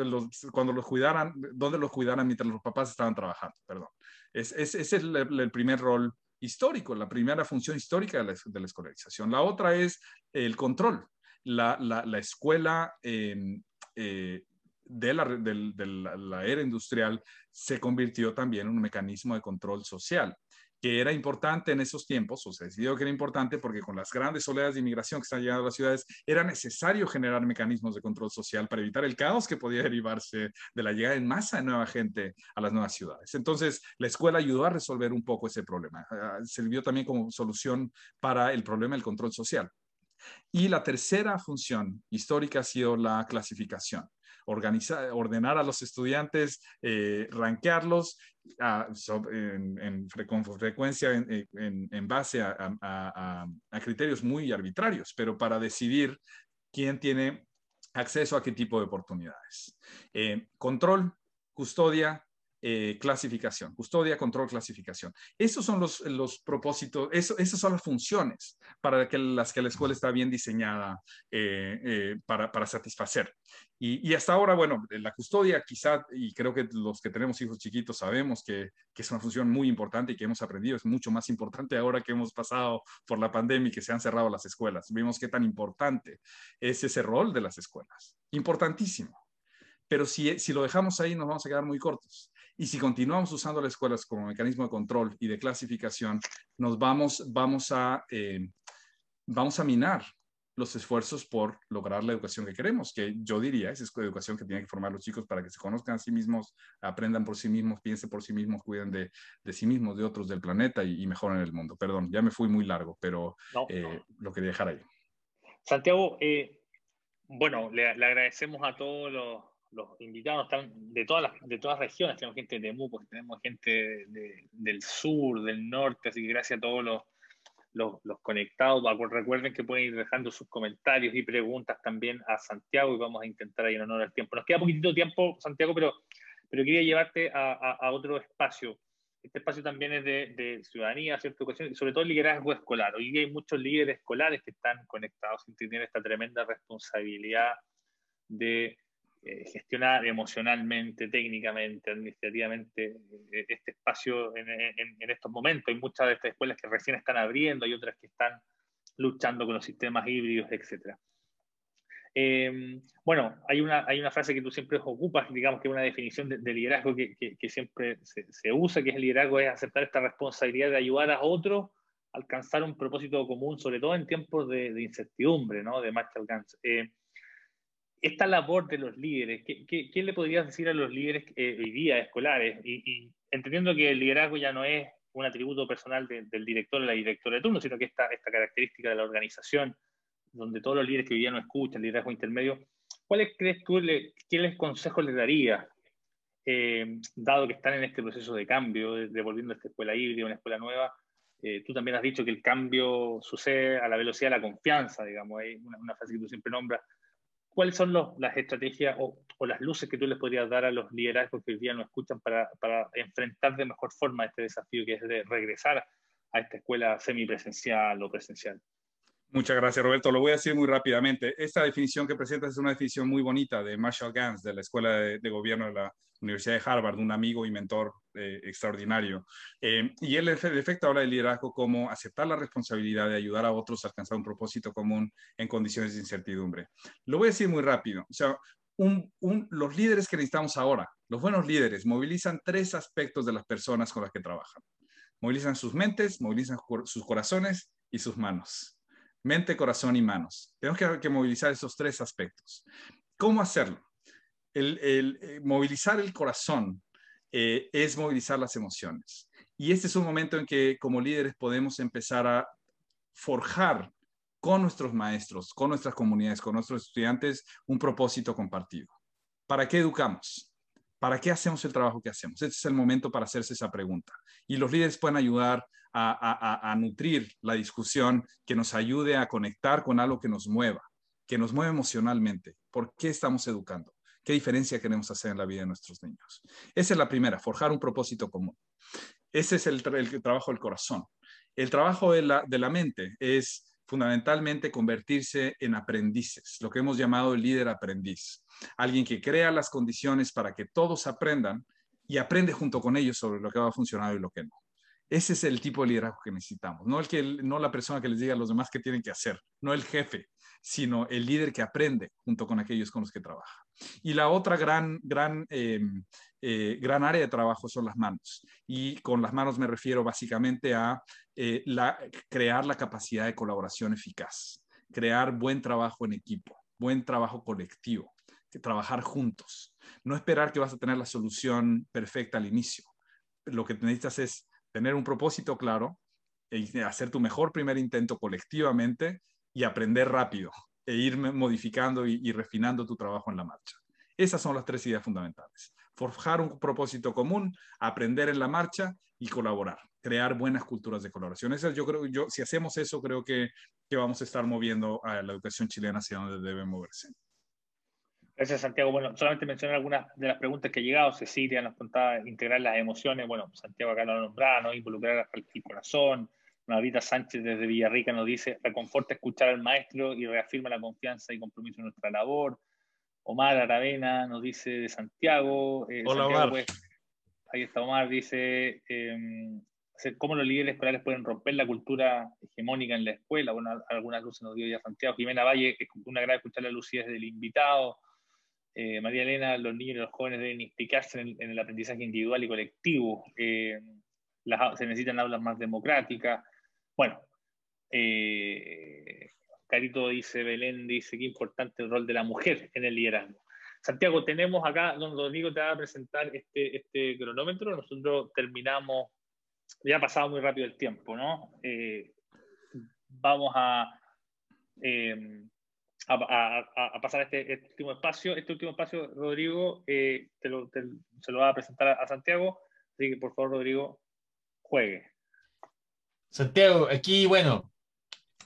cuando los cuidaran, donde los cuidaran mientras los papás estaban trabajando, perdón. ese es el, primer rol histórico, la primera función histórica de la, escolarización. La otra es el control. La, escuela eh, de, la, la, era industrial se convirtió también en un mecanismo de control social que era importante en esos tiempos, o se decidió que era importante porque con las grandes oleadas de inmigración que están llegando a las ciudades, era necesario generar mecanismos de control social para evitar el caos que podía derivarse de la llegada en masa de nueva gente a las nuevas ciudades. Entonces, la escuela ayudó a resolver un poco ese problema. Ah, sirvió también como solución para el problema del control social. Y la tercera función histórica ha sido la clasificación. Organizar, ordenar a los estudiantes, eh, rankearlos en, con frecuencia en, base a, criterios muy arbitrarios, pero para decidir quién tiene acceso a qué tipo de oportunidades. Eh, control, custodia, eh, clasificación, custodia, control, clasificación. Esos son los, los propósitos, eso, esas son las funciones para que las que la escuela está bien diseñada eh, eh, para, para, satisfacer. Y, y, hasta ahora, bueno, la custodia quizá, y creo que los que tenemos hijos chiquitos sabemos que, que, es una función muy importante y que hemos aprendido, es mucho más importante ahora que hemos pasado por la pandemia y que se han cerrado las escuelas. Vemos qué tan importante es ese rol de las escuelas. Importantísimo. Pero si, si lo dejamos ahí, nos vamos a quedar muy cortos. Y si continuamos usando las escuelas como mecanismo de control y de clasificación, nos vamos, vamos, a, eh, vamos a minar los esfuerzos por lograr la educación que queremos, que yo diría es educación que tienen que formar los chicos para que se conozcan a sí mismos, aprendan por sí mismos, piensen por sí mismos, cuiden de, de sí mismos, de otros del planeta y, mejoren el mundo. Perdón, ya me fui muy largo, pero eh, lo quería dejar ahí. Santiago, eh, bueno, le, le, agradecemos a todos los, los invitados están de todas las, de todas regiones, tenemos gente de Temuco, tenemos gente del sur, del norte, así que gracias a todos los, los, los, conectados. Recuerden que pueden ir dejando sus comentarios y preguntas también a Santiago y vamos a intentar ahí en honor al tiempo. Nos queda poquitito tiempo, Santiago, pero, pero quería llevarte a, a, otro espacio. Este espacio también es de, de, ciudadanía, cierta educación sobre todo liderazgo escolar. Hoy hay muchos líderes escolares que están conectados y tienen esta tremenda responsabilidad de eh, gestionar emocionalmente, técnicamente, administrativamente eh, este espacio en, estos momentos. Hay muchas de estas escuelas que recién están abriendo, hay otras que están luchando con los sistemas híbridos, etc. Em, bueno, hay una, hay una frase que tú siempre ocupas, digamos que es una definición de, liderazgo que, que, siempre se, se, usa, que es el liderazgo es aceptar esta responsabilidad de ayudar a otros a alcanzar un propósito común, sobre todo en tiempos de, incertidumbre, ¿no? de marcha alcance. Eh, esta labor de los líderes, ¿qué, qué, le podrías decir a los líderes eh, hoy día escolares? Y, entendiendo que el liderazgo ya no es un atributo personal del director o la directora de turno, sino que esta, esta característica de la organización, donde todos los líderes que hoy día no escuchan, liderazgo intermedio, ¿cuáles crees tú, le, qué consejos les darías, eh, dado que están en este proceso de cambio, devolviendo esta escuela híbrida, una escuela nueva? Eh, tú también has dicho que el cambio sucede a la velocidad de la confianza, digamos, hay una, una frase que tú siempre nombras ¿cuáles son las estrategias o, las luces que tú les podrías dar a los liderazgos que hoy día no escuchan para, para, enfrentar de mejor forma este desafío que es de regresar a esta escuela semipresencial o presencial? Muchas gracias, Roberto. Lo voy a decir muy rápidamente. Esta definición que presentas es una definición muy bonita de Marshall Gans, de la Escuela de, Gobierno de la Universidad de Harvard, un amigo y mentor eh, extraordinario. Eh, y él, en efecto, habla de liderazgo como aceptar la responsabilidad de ayudar a otros a alcanzar un propósito común en condiciones de incertidumbre. Lo voy a decir muy rápido. O sea, los líderes que necesitamos ahora, los buenos líderes, movilizan tres aspectos de las personas con las que trabajan. Movilizan sus mentes, movilizan sus corazones y sus manos mente, corazón y manos. Tenemos que, movilizar esos tres aspectos. ¿Cómo hacerlo? El, eh, movilizar el corazón eh, es movilizar las emociones. Y este es un momento en que como líderes podemos empezar a forjar con nuestros maestros, con nuestras comunidades, con nuestros estudiantes, un propósito compartido. ¿Para qué educamos? ¿Para qué hacemos el trabajo que hacemos? Este es el momento para hacerse esa pregunta. Y los líderes pueden ayudar a, nutrir la discusión que nos ayude a conectar con algo que nos mueva, que nos mueva emocionalmente. ¿Por qué estamos educando? ¿Qué diferencia queremos hacer en la vida de nuestros niños? Esa es la primera, forjar un propósito común. Ese es el, trabajo del corazón. El trabajo de la mente es fundamentalmente convertirse en aprendices, lo que hemos llamado el líder aprendiz alguien que crea las condiciones para que todos aprendan y aprende junto con ellos sobre lo que va a funcionar y lo que no. Ese es el tipo de liderazgo que necesitamos, no, el que, no la persona que les diga a los demás qué tienen que hacer, no el jefe, sino el líder que aprende junto con aquellos con los que trabaja. Y la otra gran, gran, em, eh, gran área de trabajo son las manos. Y con las manos me refiero básicamente a eh, crear la capacidad de colaboración eficaz, crear buen trabajo en equipo, buen trabajo colectivo, que trabajar juntos. No esperar que vas a tener la solución perfecta al inicio. Lo que necesitas es tener un propósito claro, e hacer tu mejor primer intento colectivamente y aprender rápido e ir modificando y, refinando tu trabajo en la marcha. Esas son las tres ideas fundamentales. Forjar un propósito común, aprender en la marcha y colaborar, crear buenas culturas de colaboración. yo creo, yo, si hacemos eso, creo que, que vamos a estar moviendo a la educación chilena hacia donde debe moverse. Gracias, Santiago. Bueno, solamente mencionar algunas de las preguntas que han llegado. Cecilia nos contaba integrar las emociones. Bueno, Santiago acá lo nombraba, ¿no? Involucrar al corazón. Margarita Sánchez desde Villarrica nos dice, reconforta escuchar al maestro y reafirma la confianza y compromiso en nuestra labor. Omar Aravena nos dice de Santiago. Eh, Hola, Omar. Pues, ahí está Omar, dice, eh, cómo los líderes escolares pueden romper la cultura hegemónica en la escuela. Bueno, algunas luces nos dio ya Santiago. Jimena Valle, es una gran escuchar la lucidez del invitado. Eh, María Elena, los niños y los jóvenes deben implicarse en el, aprendizaje individual y colectivo. Eh, se necesitan aulas más democráticas. Bueno, eh, Carito dice, Belén dice, qué importante el rol de la mujer en el liderazgo. Santiago, tenemos acá, don Rodrigo te va a presentar este, este cronómetro. Nosotros terminamos, ya ha pasado muy rápido el tiempo, ¿no? vamos a a, pasar a este, este, último espacio. Este último espacio, Rodrigo, eh, te lo, se lo va a presentar a, Santiago. Así que, por favor, Rodrigo, juegue. Santiago, aquí, bueno,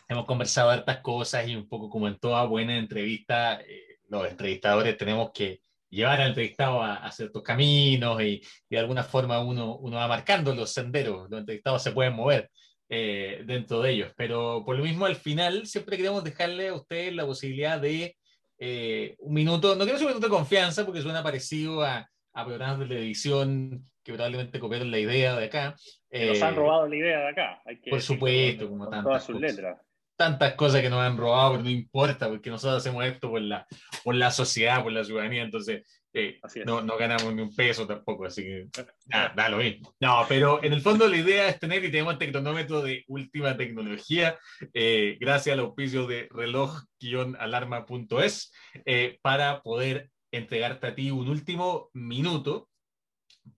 hemos conversado hartas cosas y un poco como en toda buena entrevista, eh, los entrevistadores tenemos que llevar al entrevistado a, ciertos caminos y, de alguna forma uno, uno va marcando los senderos, los entrevistados se pueden mover. Eh, dentro de ellos. Pero por lo mismo, al final, siempre queremos dejarle a ustedes la posibilidad de eh, un minuto, no quiero decir un minuto de confianza, porque suena parecido a, a programas de televisión que probablemente copiaron la idea de acá. nos han eh, robado la idea de acá. por supuesto, como tantas sus letras tantas cosas que nos han robado, pero no importa, porque nosotros hacemos esto por la, por la sociedad, por la ciudadanía, entonces no, no, ganamos ni un peso tampoco, así que nada, da lo mismo. No, pero en el fondo la idea es tener y tenemos el tecnómetro de última tecnología, eh, gracias al auspicio de reloj-alarma.es, eh, para poder entregarte a ti un último minuto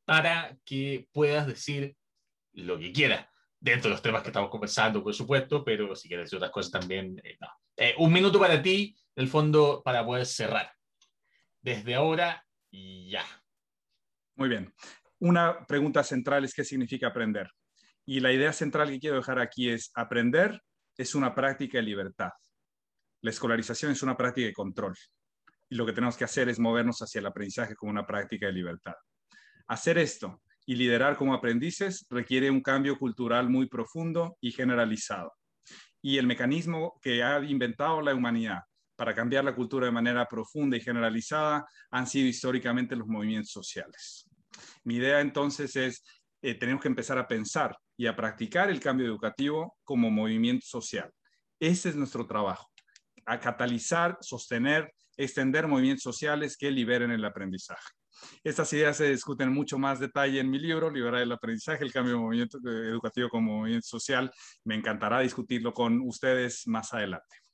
para que puedas decir lo que quieras, dentro de los temas que estamos conversando, por supuesto, pero si quieres decir otras cosas también, eh, no. un minuto para ti, en el fondo, para poder cerrar. Desde ahora ya. Muy bien. Una pregunta central es qué significa aprender. Y la idea central que quiero dejar aquí es aprender es una práctica de libertad. La escolarización es una práctica de control. Y lo que tenemos que hacer es movernos hacia el aprendizaje como una práctica de libertad. Hacer esto y liderar como aprendices requiere un cambio cultural muy profundo y generalizado. y el mecanismo que ha inventado la humanidad para cambiar la cultura de manera profunda y generalizada han sido históricamente los movimientos sociales. Mi idea entonces es, eh, tenemos que empezar a pensar y a practicar el cambio educativo como movimiento social. Ese es nuestro trabajo, a catalizar, sostener, extender movimientos sociales que liberen el aprendizaje. Estas ideas se discuten mucho más detalle en mi libro, Liberar el aprendizaje, el cambio educativo como movimiento social. Me encantará discutirlo con ustedes más adelante.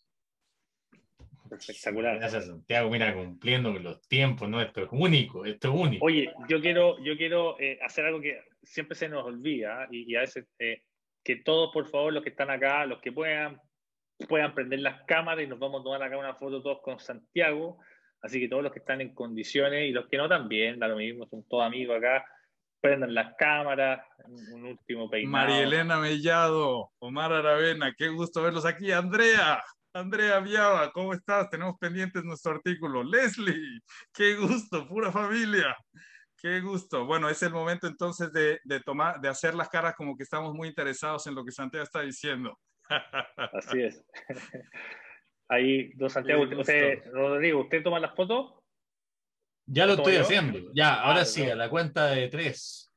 Espectacular. Gracias, Santiago. Mira, cumpliendo los tiempos, ¿no? Esto es único, esto es único. Oye, yo quiero, yo quiero eh, hacer algo que siempre se nos olvida y, a veces eh, que todos, por favor, los que están acá, los que puedan, puedan prender las cámaras y nos vamos a tomar acá una foto todos con Santiago. Así que todos los que están en condiciones y los que no también, da lo mismo, son todos amigos acá, prendan las cámaras, un último peinado. María Elena Mellado, Omar Aravena, qué gusto verlos aquí. Andrea, Andrea Viaba, ¿cómo estás? Tenemos pendientes nuestro artículo. Leslie, qué gusto, pura familia. Qué gusto. Bueno, es el momento entonces de, de, tomar, de hacer las caras como que estamos muy interesados en lo que Santiago está diciendo. Así es. Ahí, don Santiago, usted, Rodrigo, ¿usted toma las fotos? Ya lo estoy haciendo. Ya, ah, ahora sí, a la cuenta de tres.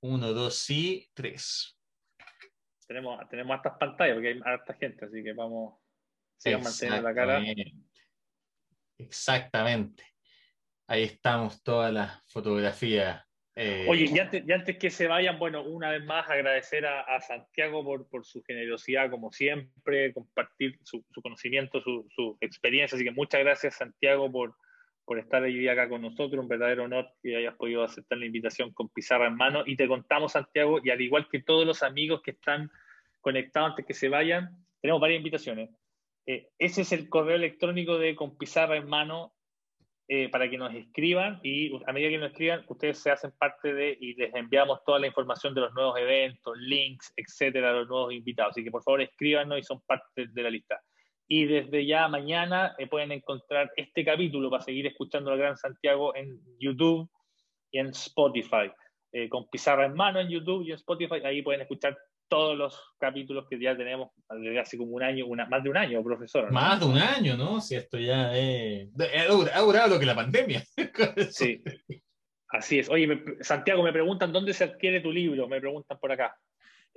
Uno, dos, sí, tres. Tenemos, tenemos hartas pantallas porque hay harta gente, así que vamos, sigan manteniendo la cara. Exactamente. Ahí estamos todas las fotografías eh, Oye, y antes, antes, que se vayan, bueno, una vez más agradecer a, Santiago por, por, su generosidad, como siempre, compartir su, conocimiento, su, su, experiencia. Así que muchas gracias, Santiago, por, por estar hoy acá con nosotros. Un verdadero honor que hayas podido aceptar la invitación con pizarra en mano. Y te contamos, Santiago, y al igual que todos los amigos que están conectados antes que se vayan, tenemos varias invitaciones. Eh, ese es el correo electrónico de con pizarra en mano eh, para que nos escriban y a medida que nos escriban, ustedes se hacen parte de y les enviamos toda la información de los nuevos eventos, links, etcétera, a los nuevos invitados. Así que por favor escríbanos y son parte de la lista. Y desde ya mañana eh, pueden encontrar este capítulo para seguir escuchando al Gran Santiago en YouTube y en Spotify. Con pizarra en mano en YouTube y en Spotify, ahí pueden escuchar todos los capítulos que ya tenemos desde hace como un año, una, más de un año, profesor. Más de un año, ¿no? Si esto ya es... Ha durado lo que la pandemia. sí. Así es. Oye, Santiago, me preguntan dónde se adquiere tu libro, me preguntan por acá.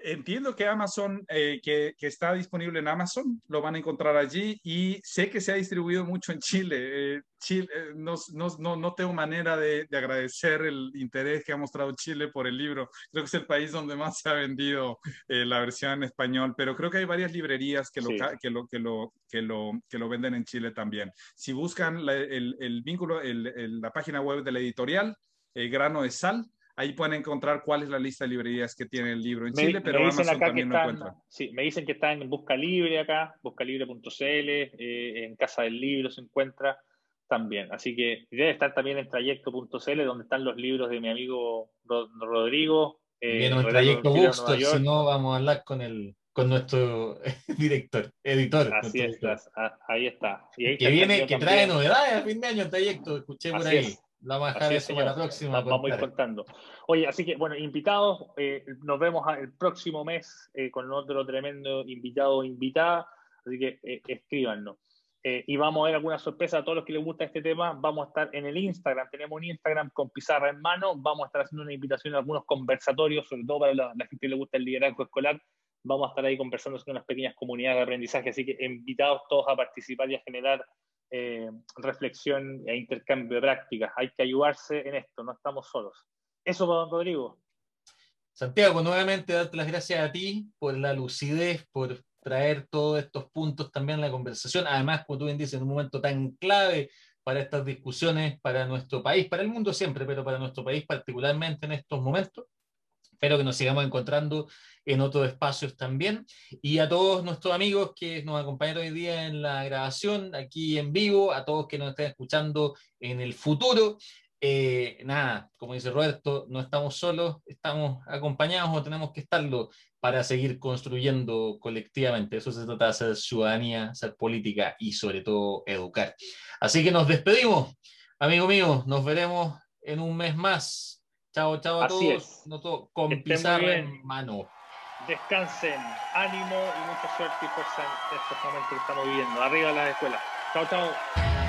Entiendo que Amazon, eh, que, está disponible en Amazon, lo van a encontrar allí y sé que se ha distribuido mucho en Chile. Eh, Chile eh, no, no, no, tengo manera de, agradecer el interés que ha mostrado Chile por el libro. Creo que es el país donde más se ha vendido la versión en español, pero creo que hay varias librerías que lo, que lo, que lo, que lo, que lo venden en Chile también. Si buscan el, el, vínculo, la página web de la editorial, Grano de Sal, Ahí pueden encontrar cuál es la lista de librerías que tiene el libro en Chile, pero Amazon también lo encuentra. Sí, me dicen que está en Busca Libre acá, buscalibre.cl, eh, en Casa del Libro se encuentra también. Así que debe estar también en trayecto.cl, donde están los libros de mi amigo Rodrigo. Eh, en trayecto Bookstore, si no vamos a hablar con el con nuestro director, editor. Así está, ahí está. que viene, que trae novedades a fin de año el trayecto, escuché por ahí. La vamos a dejar para la próxima. Vamos a ir contando. Oye, así que, bueno, invitados, eh, nos vemos el próximo mes eh, con otro tremendo invitado o invitada, así que eh, escríbanos. y vamos a ver alguna sorpresa a todos los que les gusta este tema. Vamos a estar en el Instagram, tenemos un Instagram con pizarra en mano, vamos a estar haciendo una invitación a algunos conversatorios, sobre todo para la, gente que le gusta el liderazgo escolar. Vamos a estar ahí conversando con unas pequeñas comunidades de aprendizaje, así que invitados todos a participar y a generar eh, reflexión e intercambio de prácticas. Hay que ayudarse en esto, no estamos solos. Eso, don Rodrigo. Santiago, nuevamente darte las gracias a ti por la lucidez, por traer todos estos puntos también a la conversación. Además, como tú bien dices, en un momento tan clave para estas discusiones, para nuestro país, para el mundo siempre, pero para nuestro país particularmente en estos momentos. Espero que nos sigamos encontrando en otros espacios también. Y a todos nuestros amigos que nos acompañaron hoy día en la grabación, aquí en vivo, a todos que nos estén escuchando en el futuro. Eh, nada, como dice Roberto, no estamos solos, estamos acompañados o tenemos que estarlo para seguir construyendo colectivamente. Eso se trata de hacer ciudadanía, ser política y sobre todo educar. Así que nos despedimos, amigo mío, nos veremos en un mes más. Chao, chao a todos. con pizarra en mano. Descansen, ánimo y mucha suerte y fuerza en estos momentos que estamos viviendo. Arriba las escuelas. Chao, chao.